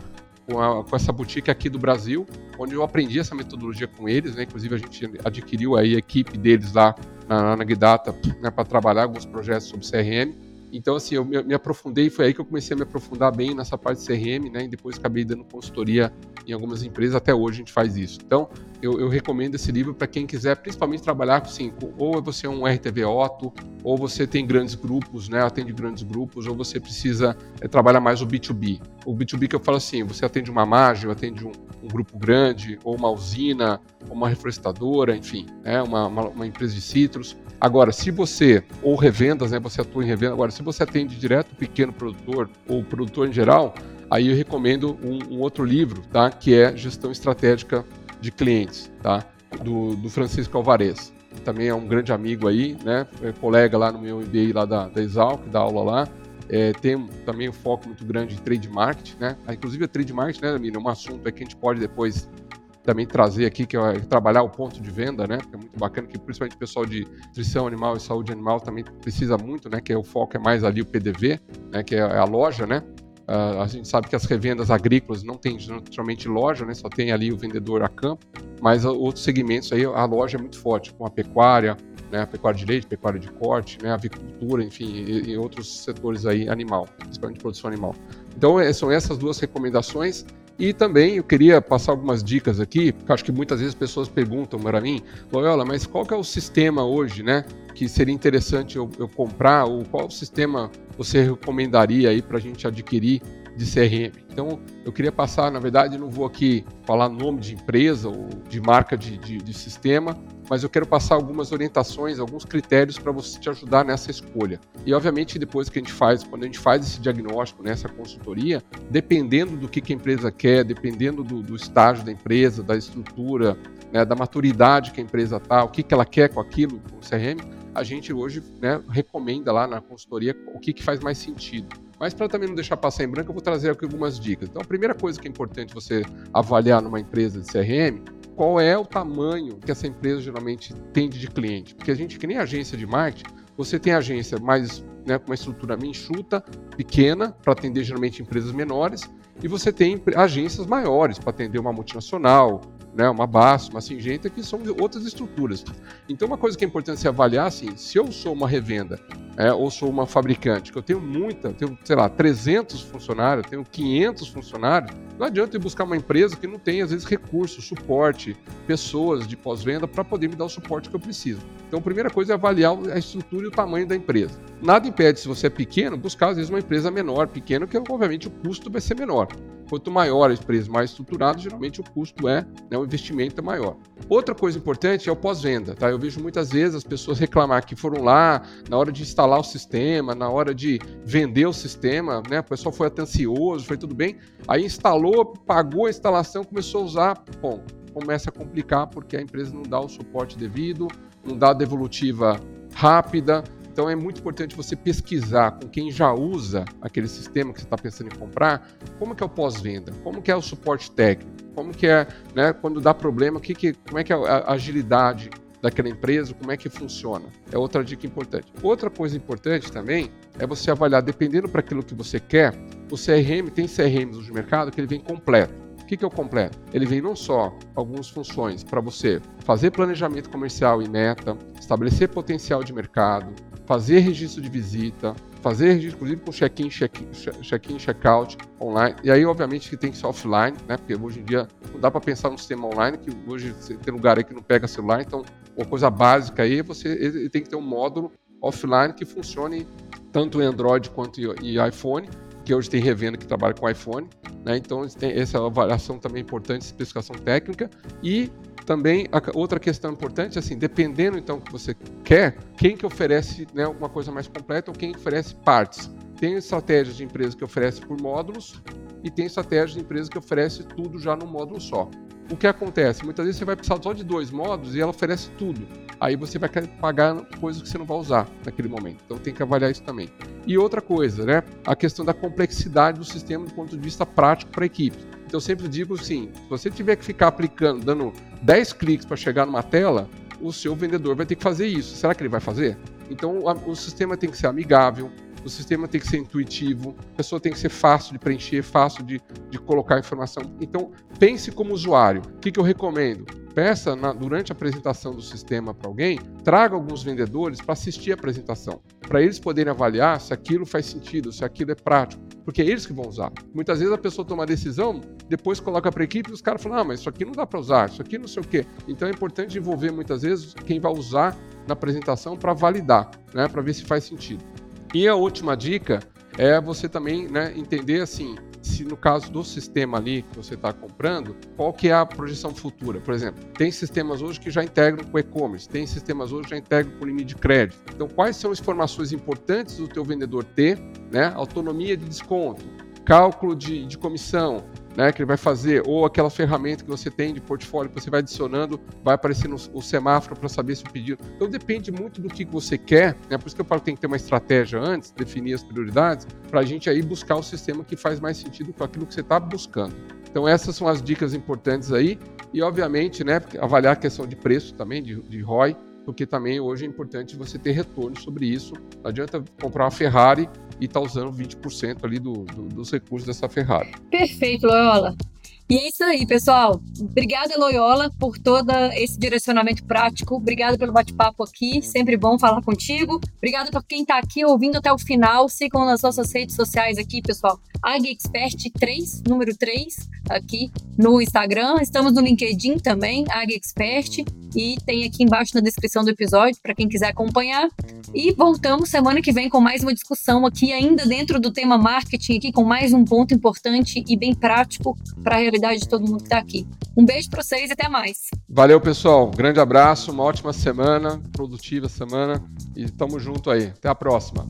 com, a, com, essa boutique aqui do Brasil, onde eu aprendi essa metodologia com eles, né? Inclusive a gente adquiriu aí a equipe deles lá na, na Guidata né, para trabalhar alguns projetos sobre CRM. Então, assim, eu me, me, aprofundei, foi aí que eu comecei a me aprofundar bem nessa parte de CRM, né? E depois acabei dando consultoria em algumas empresas, até hoje a gente faz isso. Então, eu, eu recomendo esse livro para quem quiser, principalmente trabalhar com, assim, ou você é um RTV Otto, ou você tem grandes grupos, né? Atende grandes grupos, ou você precisa é, trabalhar mais o B2B. O B2B que eu falo assim, você atende uma margem, atende um, um grupo grande, ou uma usina, ou uma reflorestadora, enfim, é uma, uma, uma, empresa de citros. Agora, se você, ou revendas, né, você atua em revenda, agora, se você atende direto pequeno produtor, ou produtor em geral, aí eu recomendo um, um outro livro, tá, que é Gestão Estratégica de Clientes, tá, do, do Francisco Alvarez também é um grande amigo aí, né? É colega lá no meu MBA lá da, da Exalc, da aula lá. É, tem também um foco muito grande em trade marketing, né? Ah, inclusive a trade marketing, né, Miriam, é um assunto é que a gente pode depois também trazer aqui, que é trabalhar o ponto de venda, né? Que é muito bacana, que principalmente o pessoal de nutrição animal e saúde animal também precisa muito, né? Que é o foco é mais ali o PDV, né? Que é a loja, né? Uh, a gente sabe que as revendas agrícolas não tem naturalmente loja, né? Só tem ali o vendedor a campo, mas outros segmentos aí a loja é muito forte, como a pecuária, né? A pecuária de leite, pecuária de corte, né? Avicultura, enfim, e, e outros setores aí animal, principalmente produção animal. Então é, são essas duas recomendações. E também eu queria passar algumas dicas aqui, porque acho que muitas vezes as pessoas perguntam para mim, Loyola, mas qual que é o sistema hoje, né? Que seria interessante eu, eu comprar, ou qual sistema você recomendaria aí para a gente adquirir de CRM. Então, eu queria passar, na verdade, não vou aqui falar nome de empresa ou de marca de, de, de sistema, mas eu quero passar algumas orientações, alguns critérios para você te ajudar nessa escolha. E, obviamente, depois que a gente faz, quando a gente faz esse diagnóstico, nessa né, consultoria, dependendo do que, que a empresa quer, dependendo do, do estágio da empresa, da estrutura, né, da maturidade que a empresa está, o que, que ela quer com aquilo, com o CRM, a gente hoje né, recomenda lá na consultoria o que, que faz mais sentido. Mas para também não deixar passar em branco, eu vou trazer aqui algumas dicas. Então, a primeira coisa que é importante você avaliar numa empresa de CRM, qual é o tamanho que essa empresa geralmente tem de cliente. Porque a gente, que nem agência de marketing, você tem agência mais né, com uma estrutura enxuta, pequena, para atender geralmente empresas menores, e você tem agências maiores para atender uma multinacional, né, uma base, uma Singenta, que são outras estruturas. Então, uma coisa que é importante se avaliar, assim, se eu sou uma revenda é, ou sou uma fabricante, que eu tenho muita, tenho, sei lá, 300 funcionários, tenho 500 funcionários, não adianta eu buscar uma empresa que não tem, às vezes, recursos, suporte, pessoas de pós-venda para poder me dar o suporte que eu preciso. Então, a primeira coisa é avaliar a estrutura e o tamanho da empresa. Nada impede, se você é pequeno, buscar, às vezes, uma empresa menor, pequena, que obviamente o custo vai ser menor. Quanto maior a empresa, mais estruturada, geralmente o custo é, né, o investimento é maior. Outra coisa importante é o pós-venda, tá? Eu vejo muitas vezes as pessoas reclamar que foram lá na hora de instalar o sistema, na hora de vender o sistema, né? O pessoal foi atencioso, foi tudo bem. Aí instalou, pagou a instalação, começou a usar, bom, começa a complicar porque a empresa não dá o suporte devido, não dá a devolutiva rápida, então é muito importante você pesquisar com quem já usa aquele sistema que você está pensando em comprar, como que é o pós-venda, como que é o suporte técnico, como que é, né, quando dá problema, que que, como é que é a agilidade daquela empresa, como é que funciona. É outra dica importante. Outra coisa importante também é você avaliar, dependendo para aquilo que você quer, o CRM, tem CRMs no mercado que ele vem completo. O que, que é o completo? Ele vem não só algumas funções para você fazer planejamento comercial e meta, estabelecer potencial de mercado, fazer registro de visita, fazer registro, inclusive com check-in, check-in, check-out online. E aí, obviamente, que tem que ser offline, né? Porque hoje em dia não dá para pensar num sistema online, que hoje tem lugar aí que não pega celular. Então, uma coisa básica aí, você tem que ter um módulo offline que funcione tanto em Android quanto em iPhone, que hoje tem revenda que trabalha com iPhone. Né? Então, tem essa avaliação também importante, especificação técnica. E também, outra questão importante, assim, dependendo então que você quer, quem que oferece né, uma coisa mais completa ou quem oferece partes. Tem estratégias de empresa que oferece por módulos e tem estratégias de empresa que oferece tudo já num módulo só. O que acontece? Muitas vezes você vai precisar só de dois módulos e ela oferece tudo. Aí você vai pagar coisas que você não vai usar naquele momento. Então tem que avaliar isso também. E outra coisa, né? A questão da complexidade do sistema do ponto de vista prático para a equipe. Então eu sempre digo assim: se você tiver que ficar aplicando, dando 10 cliques para chegar numa tela, o seu vendedor vai ter que fazer isso. Será que ele vai fazer? Então o sistema tem que ser amigável, o sistema tem que ser intuitivo, a pessoa tem que ser fácil de preencher, fácil de, de colocar informação. Então, pense como usuário. O que, que eu recomendo? Peça na, durante a apresentação do sistema para alguém, traga alguns vendedores para assistir a apresentação, para eles poderem avaliar se aquilo faz sentido, se aquilo é prático, porque é eles que vão usar. Muitas vezes a pessoa toma a decisão, depois coloca para a equipe e os caras falam: ah, mas isso aqui não dá para usar, isso aqui não sei o quê. Então é importante envolver muitas vezes quem vai usar na apresentação para validar, né, para ver se faz sentido. E a última dica é você também né, entender assim se no caso do sistema ali que você está comprando, qual que é a projeção futura. Por exemplo, tem sistemas hoje que já integram com e-commerce, tem sistemas hoje que já integram com limite de crédito. Então, quais são as informações importantes do teu vendedor ter, né? Autonomia de desconto, cálculo de, de comissão, né, que ele vai fazer, ou aquela ferramenta que você tem de portfólio que você vai adicionando, vai aparecer no, o semáforo para saber se o pedido. Então depende muito do que você quer, né? Por isso que eu falo que tem que ter uma estratégia antes, definir as prioridades, para a gente aí buscar o sistema que faz mais sentido com aquilo que você está buscando. Então essas são as dicas importantes aí. E obviamente, né, avaliar a questão de preço também, de, de ROI, porque também hoje é importante você ter retorno sobre isso. Não adianta comprar uma Ferrari e estar tá usando 20% ali do, do, dos recursos dessa Ferrari. Perfeito, Loyola. E é isso aí, pessoal. Obrigada, Loyola, por todo esse direcionamento prático. Obrigada pelo bate-papo aqui. Sempre bom falar contigo. Obrigada por quem está aqui ouvindo até o final. Sigam nas nossas redes sociais aqui, pessoal. AgExpert 3, número 3, aqui no Instagram. Estamos no LinkedIn também, AgExpert. E tem aqui embaixo na descrição do episódio para quem quiser acompanhar. E voltamos semana que vem com mais uma discussão aqui, ainda dentro do tema marketing, aqui com mais um ponto importante e bem prático para realidade de todo mundo que está aqui. Um beijo para vocês e até mais. Valeu, pessoal. Grande abraço, uma ótima semana, produtiva semana e tamo junto aí. Até a próxima.